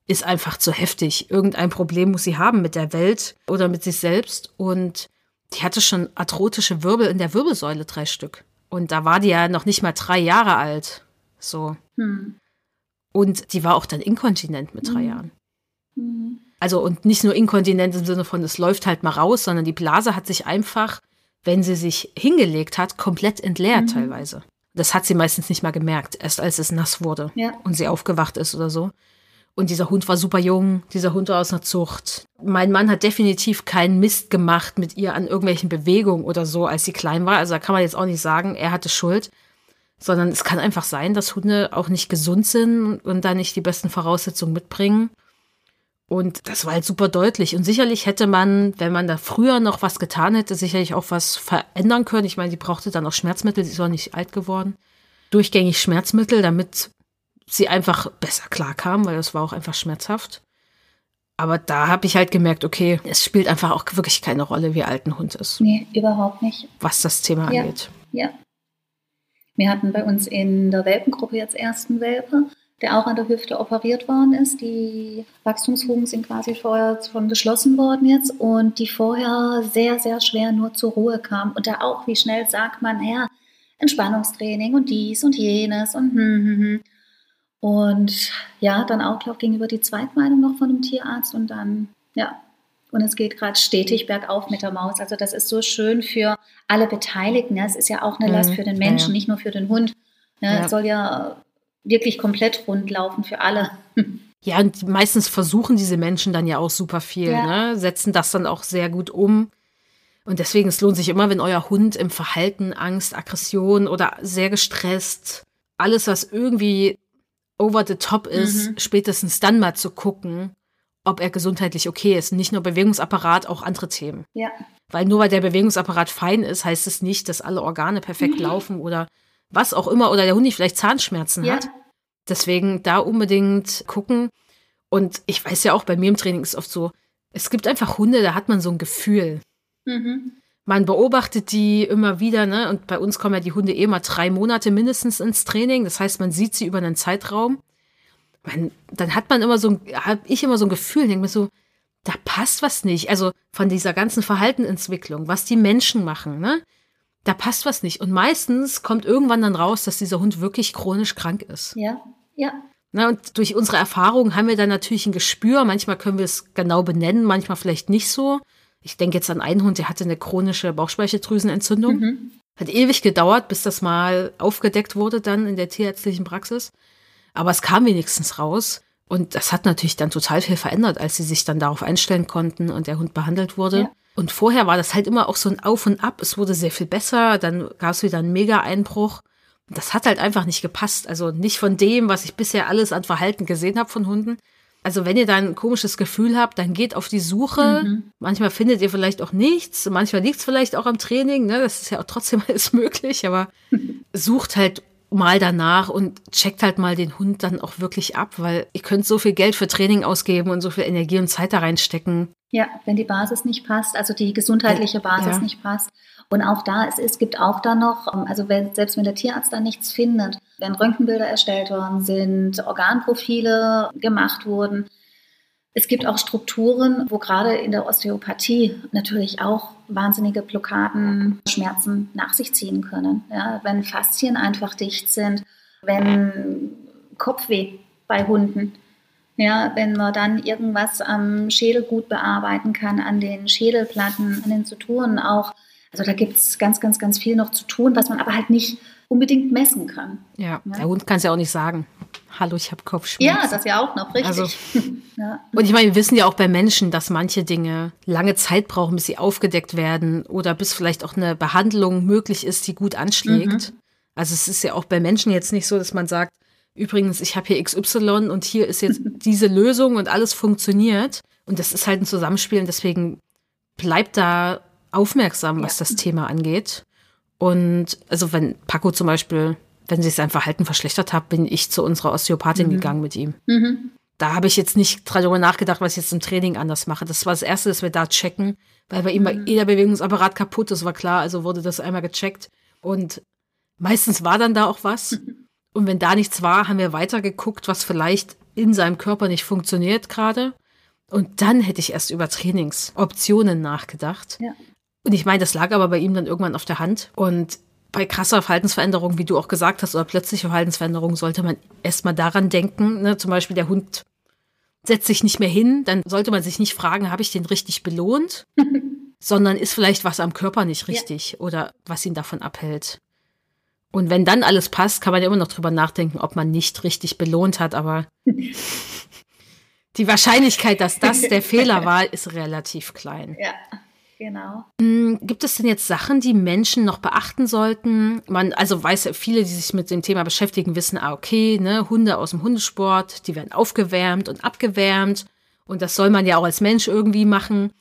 ist einfach zu heftig. Irgendein Problem muss sie haben mit der Welt oder mit sich selbst. Und die hatte schon arthrotische Wirbel in der Wirbelsäule, drei Stück. Und da war die ja noch nicht mal drei Jahre alt. So. Hm. Und die war auch dann inkontinent mit drei hm. Jahren. Hm. Also und nicht nur inkontinent im Sinne von, es läuft halt mal raus, sondern die Blase hat sich einfach, wenn sie sich hingelegt hat, komplett entleert mhm. teilweise. Das hat sie meistens nicht mal gemerkt, erst als es nass wurde ja. und sie aufgewacht ist oder so. Und dieser Hund war super jung, dieser Hund war aus einer Zucht. Mein Mann hat definitiv keinen Mist gemacht mit ihr an irgendwelchen Bewegungen oder so, als sie klein war. Also da kann man jetzt auch nicht sagen, er hatte Schuld. Sondern es kann einfach sein, dass Hunde auch nicht gesund sind und da nicht die besten Voraussetzungen mitbringen. Und das war halt super deutlich. Und sicherlich hätte man, wenn man da früher noch was getan hätte, sicherlich auch was verändern können. Ich meine, die brauchte dann auch Schmerzmittel, sie ist auch nicht alt geworden. Durchgängig Schmerzmittel, damit sie einfach besser klarkam, weil das war auch einfach schmerzhaft. Aber da habe ich halt gemerkt, okay, es spielt einfach auch wirklich keine Rolle, wie alt ein Hund ist. Nee, überhaupt nicht. Was das Thema ja. angeht. Ja. Wir hatten bei uns in der Welpengruppe jetzt ersten Welpe, der auch an der Hüfte operiert worden ist. Die Wachstumsfugen sind quasi vorher schon geschlossen worden jetzt und die vorher sehr, sehr schwer nur zur Ruhe kam. Und da auch, wie schnell sagt man, ja, Entspannungstraining und dies und jenes und hm, hm, hm. Und ja, dann auch glaub, gegenüber die Zweitmeinung noch von einem Tierarzt und dann, ja, und es geht gerade stetig bergauf mit der Maus. Also das ist so schön für alle Beteiligten. Ja. Es ist ja auch eine Last mhm. für den Menschen, ja. nicht nur für den Hund. Ja, ja. Es soll ja wirklich komplett rund laufen für alle. Ja, und meistens versuchen diese Menschen dann ja auch super viel, ne? setzen das dann auch sehr gut um. Und deswegen, es lohnt sich immer, wenn euer Hund im Verhalten Angst, Aggression oder sehr gestresst, alles, was irgendwie over the top ist, mhm. spätestens dann mal zu gucken, ob er gesundheitlich okay ist. Nicht nur Bewegungsapparat, auch andere Themen. Ja. Weil nur weil der Bewegungsapparat fein ist, heißt es nicht, dass alle Organe perfekt mhm. laufen oder was auch immer oder der Hund nicht vielleicht Zahnschmerzen ja. hat. Deswegen da unbedingt gucken. Und ich weiß ja auch, bei mir im Training ist oft so, es gibt einfach Hunde, da hat man so ein Gefühl. Mhm. Man beobachtet die immer wieder, ne? Und bei uns kommen ja die Hunde eh mal drei Monate mindestens ins Training. Das heißt, man sieht sie über einen Zeitraum. Man, dann hat man immer so, habe ich immer so ein Gefühl, denke mir so, da passt was nicht. Also von dieser ganzen Verhaltensentwicklung, was die Menschen machen, ne? Da passt was nicht. Und meistens kommt irgendwann dann raus, dass dieser Hund wirklich chronisch krank ist. Ja, ja. Na, und durch unsere Erfahrungen haben wir dann natürlich ein Gespür. Manchmal können wir es genau benennen, manchmal vielleicht nicht so. Ich denke jetzt an einen Hund, der hatte eine chronische Bauchspeicheldrüsenentzündung. Mhm. Hat ewig gedauert, bis das mal aufgedeckt wurde dann in der tierärztlichen Praxis. Aber es kam wenigstens raus. Und das hat natürlich dann total viel verändert, als sie sich dann darauf einstellen konnten und der Hund behandelt wurde. Ja. Und vorher war das halt immer auch so ein Auf und Ab. Es wurde sehr viel besser, dann gab es wieder einen Mega-Einbruch. Das hat halt einfach nicht gepasst. Also nicht von dem, was ich bisher alles an Verhalten gesehen habe von Hunden. Also wenn ihr da ein komisches Gefühl habt, dann geht auf die Suche. Mhm. Manchmal findet ihr vielleicht auch nichts. Manchmal liegt es vielleicht auch am Training. Ne? Das ist ja auch trotzdem alles möglich. Aber sucht halt mal danach und checkt halt mal den Hund dann auch wirklich ab, weil ihr könnt so viel Geld für Training ausgeben und so viel Energie und Zeit da reinstecken. Ja, wenn die Basis nicht passt, also die gesundheitliche Basis ja. nicht passt. Und auch da, es, es gibt auch da noch, also wenn, selbst wenn der Tierarzt da nichts findet, wenn Röntgenbilder erstellt worden sind, Organprofile gemacht wurden, es gibt auch Strukturen, wo gerade in der Osteopathie natürlich auch wahnsinnige Blockaden, Schmerzen nach sich ziehen können. Ja, wenn Faszien einfach dicht sind, wenn Kopfweh bei Hunden, ja, wenn man dann irgendwas am Schädel gut bearbeiten kann, an den Schädelplatten, an den Suturen auch. Also da gibt es ganz, ganz, ganz viel noch zu tun, was man aber halt nicht unbedingt messen kann. Ja, ja? der Hund kann es ja auch nicht sagen. Hallo, ich habe Kopfschmerzen. Ja, das ja auch noch, richtig. Also, ja. Und ich meine, wir wissen ja auch bei Menschen, dass manche Dinge lange Zeit brauchen, bis sie aufgedeckt werden oder bis vielleicht auch eine Behandlung möglich ist, die gut anschlägt. Mhm. Also es ist ja auch bei Menschen jetzt nicht so, dass man sagt, übrigens, ich habe hier XY und hier ist jetzt diese Lösung und alles funktioniert. Und das ist halt ein Zusammenspiel und deswegen bleibt da aufmerksam, was ja. das Thema angeht. Und also wenn Paco zum Beispiel, wenn sich sein Verhalten verschlechtert hat, bin ich zu unserer Osteopathin mhm. gegangen mit ihm. Mhm. Da habe ich jetzt nicht darüber nachgedacht, was ich jetzt im Training anders mache. Das war das Erste, dass wir da checken, weil bei ihm mhm. jeder Bewegungsapparat kaputt ist, war klar. Also wurde das einmal gecheckt. Und meistens war dann da auch was. Und wenn da nichts war, haben wir weiter geguckt, was vielleicht in seinem Körper nicht funktioniert gerade. Und dann hätte ich erst über Trainingsoptionen nachgedacht. Ja. Und ich meine, das lag aber bei ihm dann irgendwann auf der Hand. Und bei krasser Verhaltensveränderung, wie du auch gesagt hast, oder plötzliche Verhaltensveränderung, sollte man erstmal daran denken. Ne? Zum Beispiel, der Hund setzt sich nicht mehr hin, dann sollte man sich nicht fragen, habe ich den richtig belohnt? sondern ist vielleicht was am Körper nicht richtig ja. oder was ihn davon abhält. Und wenn dann alles passt, kann man ja immer noch drüber nachdenken, ob man nicht richtig belohnt hat, aber die Wahrscheinlichkeit, dass das der Fehler war, ist relativ klein. Ja. Genau. Mm, gibt es denn jetzt Sachen, die Menschen noch beachten sollten? Man, also weiß viele, die sich mit dem Thema beschäftigen, wissen, ah, okay, ne, Hunde aus dem Hundesport, die werden aufgewärmt und abgewärmt. Und das soll man ja auch als Mensch irgendwie machen.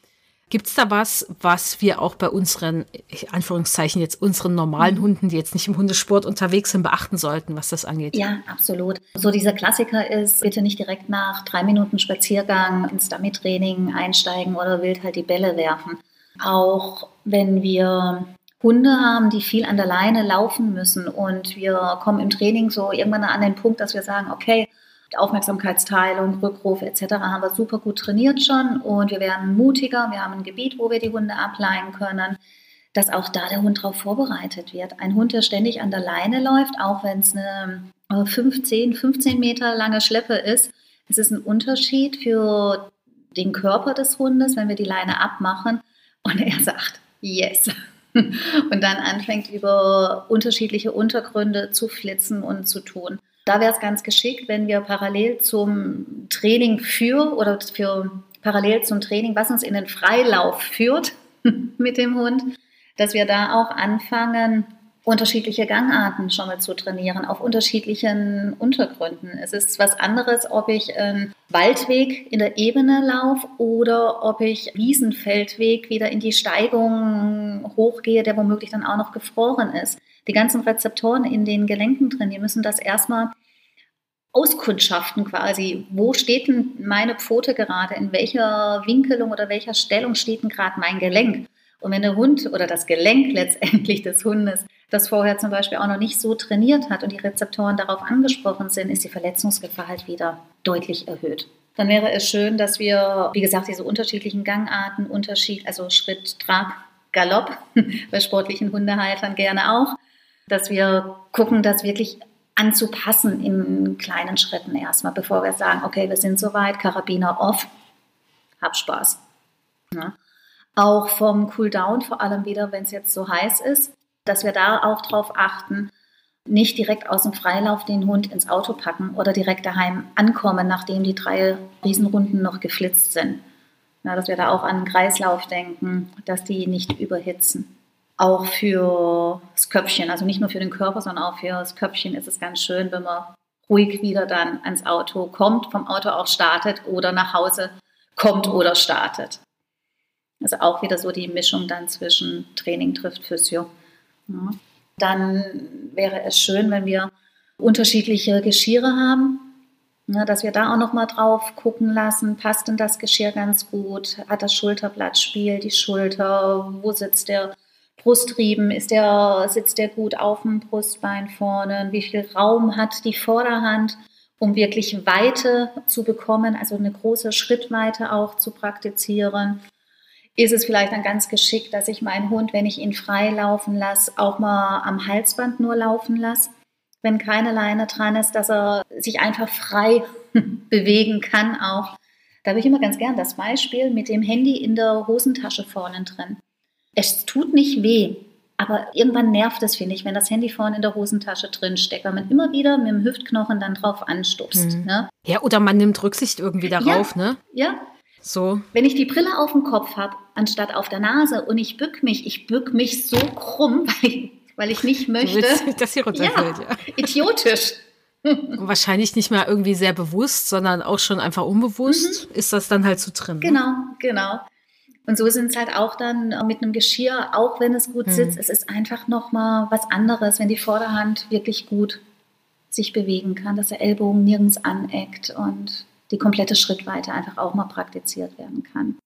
Gibt es da was, was wir auch bei unseren, Anführungszeichen jetzt unseren normalen mhm. Hunden, die jetzt nicht im Hundesport unterwegs sind, beachten sollten, was das angeht? Ja, absolut. So dieser Klassiker ist, bitte nicht direkt nach drei Minuten Spaziergang ins Dummy-Training einsteigen oder wild halt die Bälle werfen. Auch wenn wir Hunde haben, die viel an der Leine laufen müssen und wir kommen im Training so irgendwann an den Punkt, dass wir sagen, okay, Aufmerksamkeitsteilung, Rückruf etc. haben wir super gut trainiert schon und wir werden mutiger. Wir haben ein Gebiet, wo wir die Hunde ableihen können, dass auch da der Hund darauf vorbereitet wird. Ein Hund, der ständig an der Leine läuft, auch wenn es eine 15, 15 Meter lange Schleppe ist, es ist ein Unterschied für den Körper des Hundes, wenn wir die Leine abmachen, und er sagt, yes. Und dann anfängt über unterschiedliche Untergründe zu flitzen und zu tun. Da wäre es ganz geschickt, wenn wir parallel zum Training für oder für parallel zum Training, was uns in den Freilauf führt mit dem Hund, dass wir da auch anfangen, unterschiedliche Gangarten schon mal zu trainieren, auf unterschiedlichen Untergründen. Es ist was anderes, ob ich einen Waldweg in der Ebene laufe oder ob ich Wiesenfeldweg wieder in die Steigung hochgehe, der womöglich dann auch noch gefroren ist. Die ganzen Rezeptoren in den Gelenken drin, die müssen das erstmal auskundschaften quasi. Wo steht denn meine Pfote gerade? In welcher Winkelung oder welcher Stellung steht denn gerade mein Gelenk? Und wenn der Hund oder das Gelenk letztendlich des Hundes das vorher zum Beispiel auch noch nicht so trainiert hat und die Rezeptoren darauf angesprochen sind, ist die Verletzungsgefahr halt wieder deutlich erhöht. Dann wäre es schön, dass wir, wie gesagt, diese unterschiedlichen Gangarten, Unterschied, also Schritt, Trab, Galopp, bei sportlichen Hundehaltern gerne auch, dass wir gucken, das wirklich anzupassen in kleinen Schritten erstmal, bevor wir sagen, okay, wir sind soweit, Karabiner off, hab Spaß. Ja. Auch vom Cooldown, vor allem wieder, wenn es jetzt so heiß ist, dass wir da auch drauf achten, nicht direkt aus dem Freilauf den Hund ins Auto packen oder direkt daheim ankommen, nachdem die drei Riesenrunden noch geflitzt sind. Ja, dass wir da auch an den Kreislauf denken, dass die nicht überhitzen. Auch für das Köpfchen, also nicht nur für den Körper, sondern auch für das Köpfchen ist es ganz schön, wenn man ruhig wieder dann ans Auto kommt, vom Auto auch startet oder nach Hause kommt oder startet. Also auch wieder so die Mischung dann zwischen Training trifft Physio. Dann wäre es schön, wenn wir unterschiedliche Geschirre haben, ne, dass wir da auch noch mal drauf gucken lassen, passt denn das Geschirr ganz gut, hat das Schulterblatt Spiel, die Schulter, wo sitzt der Brustriemen, ist der, sitzt der gut auf dem Brustbein vorne, wie viel Raum hat die Vorderhand, um wirklich Weite zu bekommen, also eine große Schrittweite auch zu praktizieren ist es vielleicht dann ganz geschickt, dass ich meinen Hund, wenn ich ihn frei laufen lasse, auch mal am Halsband nur laufen lasse, wenn keine Leine dran ist, dass er sich einfach frei bewegen kann auch. Da habe ich immer ganz gern das Beispiel mit dem Handy in der Hosentasche vorne drin. Es tut nicht weh, aber irgendwann nervt es, finde ich, wenn das Handy vorne in der Hosentasche drin steckt, weil man immer wieder mit dem Hüftknochen dann drauf anstupst. Mhm. Ne? Ja, oder man nimmt Rücksicht irgendwie darauf, ja, ne? Ja, so. Wenn ich die Brille auf dem Kopf habe, anstatt auf der Nase und ich bück mich, ich bück mich so krumm, weil ich, weil ich nicht möchte. Dass sie runterfällt, ja, ja. Idiotisch. Und wahrscheinlich nicht mehr irgendwie sehr bewusst, sondern auch schon einfach unbewusst mhm. ist das dann halt so drin. Ne? Genau, genau. Und so sind es halt auch dann mit einem Geschirr, auch wenn es gut mhm. sitzt, es ist einfach nochmal was anderes, wenn die Vorderhand wirklich gut sich bewegen kann, dass der Ellbogen nirgends aneckt und die komplette Schrittweite einfach auch mal praktiziert werden kann.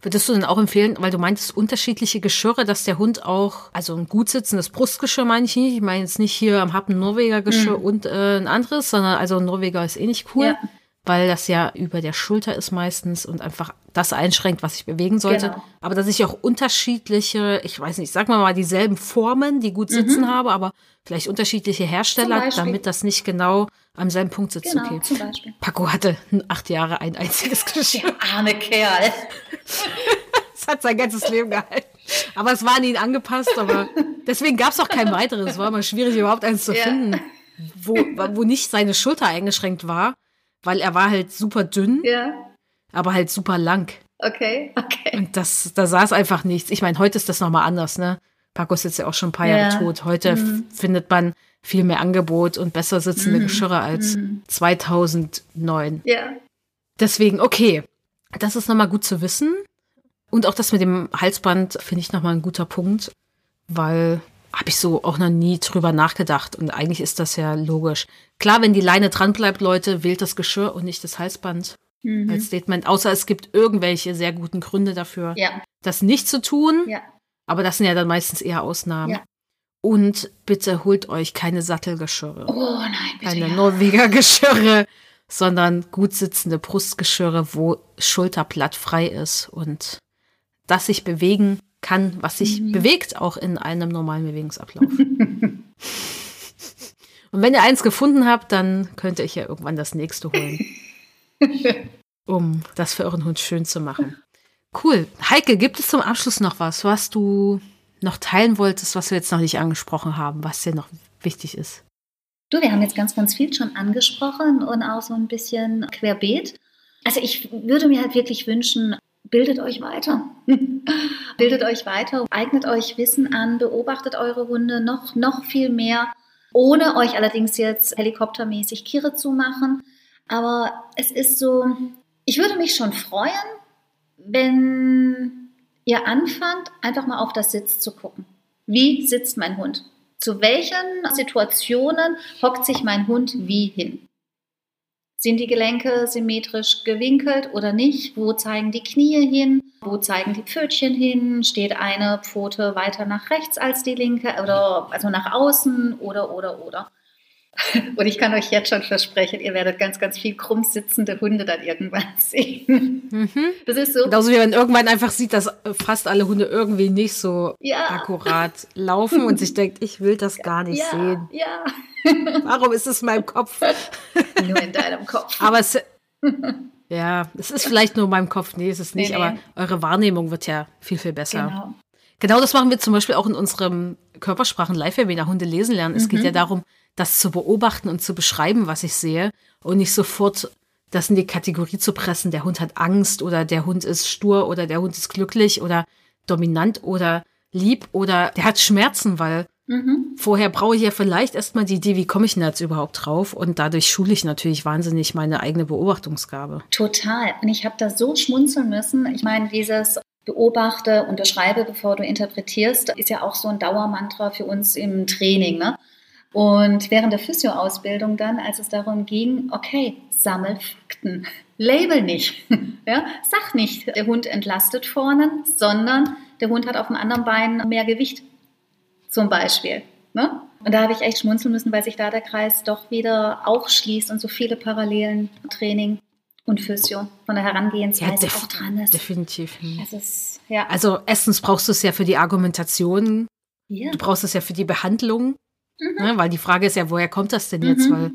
Würdest du denn auch empfehlen, weil du meintest unterschiedliche Geschirre, dass der Hund auch, also ein gut sitzendes Brustgeschirr meine ich nicht, ich meine jetzt nicht hier am Happen Norweger Geschirr mhm. und äh, ein anderes, sondern also ein Norweger ist eh nicht cool. Ja weil das ja über der Schulter ist meistens und einfach das einschränkt, was ich bewegen sollte. Genau. Aber dass ich auch unterschiedliche, ich weiß nicht, sag mal mal dieselben Formen, die gut sitzen mhm. habe, aber vielleicht unterschiedliche Hersteller, damit das nicht genau am selben Punkt sitzt. Genau, okay. zum Beispiel. Paco hatte acht Jahre ein einziges Geschirr. Der arme Kerl. Es hat sein ganzes Leben gehalten. Aber es war an ihn angepasst, aber deswegen gab es auch kein weiteres. Es war immer schwierig, überhaupt eins zu ja. finden, wo, wo nicht seine Schulter eingeschränkt war weil er war halt super dünn, ja. aber halt super lang. Okay, okay. Und das, da saß einfach nichts. Ich meine, heute ist das nochmal anders, ne? Paco ist jetzt ja auch schon ein paar Jahre tot. Heute mhm. findet man viel mehr Angebot und besser sitzende mhm. Geschirre als mhm. 2009. Ja. Deswegen, okay, das ist nochmal gut zu wissen. Und auch das mit dem Halsband finde ich nochmal ein guter Punkt, weil habe ich so auch noch nie drüber nachgedacht. Und eigentlich ist das ja logisch. Klar, wenn die Leine dran bleibt, Leute, wählt das Geschirr und nicht das Halsband mhm. als Statement. Außer es gibt irgendwelche sehr guten Gründe dafür, ja. das nicht zu tun. Ja. Aber das sind ja dann meistens eher Ausnahmen. Ja. Und bitte holt euch keine Sattelgeschirre. Oh nein, bitte. Keine ja. Norweger Geschirre, sondern gut sitzende Brustgeschirre, wo Schulterblatt frei ist und das sich bewegen kann, was sich mhm. bewegt, auch in einem normalen Bewegungsablauf. Und wenn ihr eins gefunden habt, dann könnte ich ja irgendwann das nächste holen. um das für euren Hund schön zu machen. Cool. Heike, gibt es zum Abschluss noch was, was du noch teilen wolltest, was wir jetzt noch nicht angesprochen haben, was dir noch wichtig ist? Du, wir haben jetzt ganz, ganz viel schon angesprochen und auch so ein bisschen querbeet. Also ich würde mir halt wirklich wünschen, bildet euch weiter. bildet euch weiter, eignet euch Wissen an, beobachtet eure Hunde noch, noch viel mehr, ohne euch allerdings jetzt helikoptermäßig Kirre zu machen. Aber es ist so, ich würde mich schon freuen, wenn ihr anfangt, einfach mal auf das Sitz zu gucken. Wie sitzt mein Hund? Zu welchen Situationen hockt sich mein Hund wie hin? Sind die Gelenke symmetrisch gewinkelt oder nicht? Wo zeigen die Knie hin? Wo zeigen die Pfötchen hin? Steht eine Pfote weiter nach rechts als die linke oder also nach außen oder oder oder? Und ich kann euch jetzt schon versprechen, ihr werdet ganz, ganz viel krumm sitzende Hunde dann irgendwann sehen. Mhm. Das ist so. Genauso wie man irgendwann einfach sieht, dass fast alle Hunde irgendwie nicht so ja. akkurat laufen und sich denkt, ich will das gar nicht ja, sehen. Ja. Warum ist es in meinem Kopf? Nur in deinem Kopf. Aber es, ja, es ist vielleicht nur in meinem Kopf. Nee, ist es nicht. Nee, nee. Aber eure Wahrnehmung wird ja viel, viel besser. Genau. Genau das machen wir zum Beispiel auch in unserem Körpersprachen-Live-Webinar Hunde lesen lernen. Es mhm. geht ja darum, das zu beobachten und zu beschreiben, was ich sehe und nicht sofort das in die Kategorie zu pressen, der Hund hat Angst oder der Hund ist stur oder der Hund ist glücklich oder dominant oder lieb oder der hat Schmerzen, weil mhm. vorher brauche ich ja vielleicht erstmal die Idee, wie komme ich denn jetzt überhaupt drauf und dadurch schule ich natürlich wahnsinnig meine eigene Beobachtungsgabe. Total. Und ich habe da so schmunzeln müssen. Ich meine, dieses beobachte und beschreibe, bevor du interpretierst, ist ja auch so ein Dauermantra für uns im Training. Ne? Und während der Physio-Ausbildung dann, als es darum ging, okay, sammel Fakten, label nicht, ja, sag nicht, der Hund entlastet vorne, sondern der Hund hat auf dem anderen Bein mehr Gewicht, zum Beispiel. Ne? Und da habe ich echt schmunzeln müssen, weil sich da der Kreis doch wieder auch schließt und so viele Parallelen Training und Physio von der Herangehensweise ja, auch dran ist. Definitiv. Es ist, ja. Also erstens brauchst du es ja für die Argumentation, ja. du brauchst es ja für die Behandlung, mhm. ne? weil die Frage ist ja, woher kommt das denn jetzt? Mhm. Weil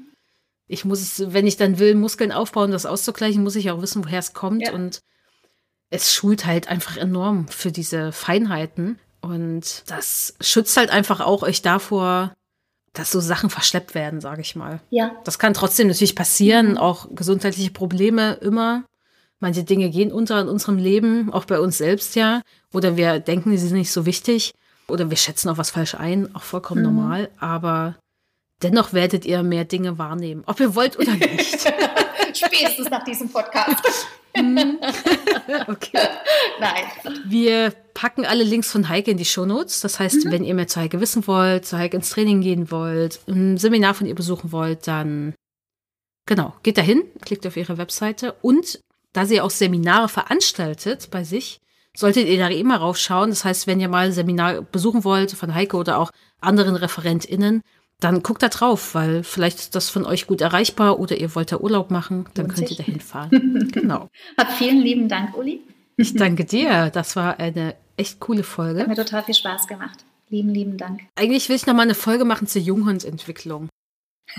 ich muss es, wenn ich dann will, Muskeln aufbauen, das auszugleichen, muss ich auch wissen, woher es kommt. Ja. Und es schult halt einfach enorm für diese Feinheiten. Und das schützt halt einfach auch euch davor, dass so Sachen verschleppt werden, sage ich mal. Ja. Das kann trotzdem natürlich passieren, mhm. auch gesundheitliche Probleme immer. Manche Dinge gehen unter in unserem Leben, auch bei uns selbst ja. Oder wir denken, sie sind nicht so wichtig. Oder wir schätzen auch was falsch ein, auch vollkommen mhm. normal. Aber dennoch werdet ihr mehr Dinge wahrnehmen, ob ihr wollt oder nicht. Spätestens nach diesem Podcast. Mhm. okay. Nein. Wir packen alle Links von Heike in die Shownotes. Das heißt, mhm. wenn ihr mehr zu Heike wissen wollt, zu Heike ins Training gehen wollt, ein Seminar von ihr besuchen wollt, dann genau, geht dahin, klickt auf ihre Webseite und da sie auch Seminare veranstaltet bei sich, solltet ihr da immer raufschauen. Das heißt, wenn ihr mal ein Seminar besuchen wollt von Heike oder auch anderen ReferentInnen, dann guckt da drauf, weil vielleicht ist das von euch gut erreichbar oder ihr wollt da Urlaub machen, dann könnt ihr da hinfahren. genau. Hab vielen lieben Dank, Uli. Ich danke dir. Das war eine echt coole Folge. Hat mir total viel Spaß gemacht. Lieben, lieben Dank. Eigentlich will ich noch mal eine Folge machen zur Junghundentwicklung.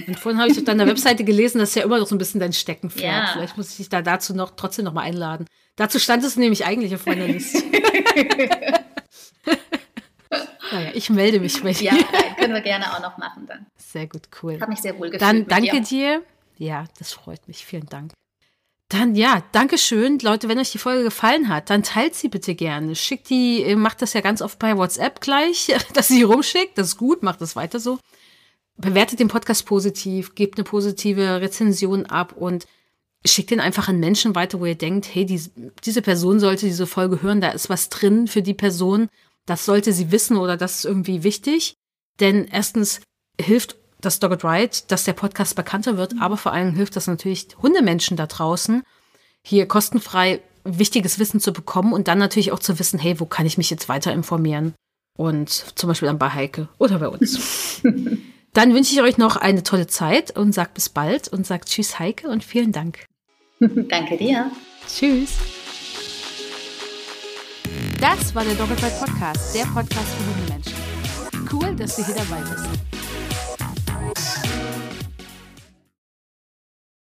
Und vorhin habe ich auf deiner Webseite gelesen, das ist ja immer noch so ein bisschen dein Steckenpferd. Ja. Vielleicht muss ich dich da dazu noch trotzdem noch mal einladen. Dazu stand es nämlich eigentlich auf meiner Liste. naja, ich melde mich bei dir. Ja, können wir gerne auch noch machen dann. Sehr gut, cool. Habe mich sehr wohl gefühlt. Dann danke dir. Ja, das freut mich. Vielen Dank. Dann ja, danke schön, Leute. Wenn euch die Folge gefallen hat, dann teilt sie bitte gerne. Schickt die, macht das ja ganz oft bei WhatsApp gleich, dass sie rumschickt. Das ist gut, macht das weiter so bewertet den Podcast positiv, gebt eine positive Rezension ab und schickt den einfach an Menschen weiter, wo ihr denkt, hey, die, diese Person sollte diese Folge hören, da ist was drin für die Person, das sollte sie wissen oder das ist irgendwie wichtig. Denn erstens hilft das Dogged Ride, dass der Podcast bekannter wird, aber vor allem hilft das natürlich Hundemenschen da draußen, hier kostenfrei wichtiges Wissen zu bekommen und dann natürlich auch zu wissen, hey, wo kann ich mich jetzt weiter informieren? Und zum Beispiel dann bei Heike oder bei uns. Dann wünsche ich euch noch eine tolle Zeit und sagt bis bald und sagt Tschüss, Heike, und vielen Dank. Danke dir. Tschüss. Das war der Doppelbeit Podcast, der Podcast für Hundemenschen. Cool, dass du hier dabei bist.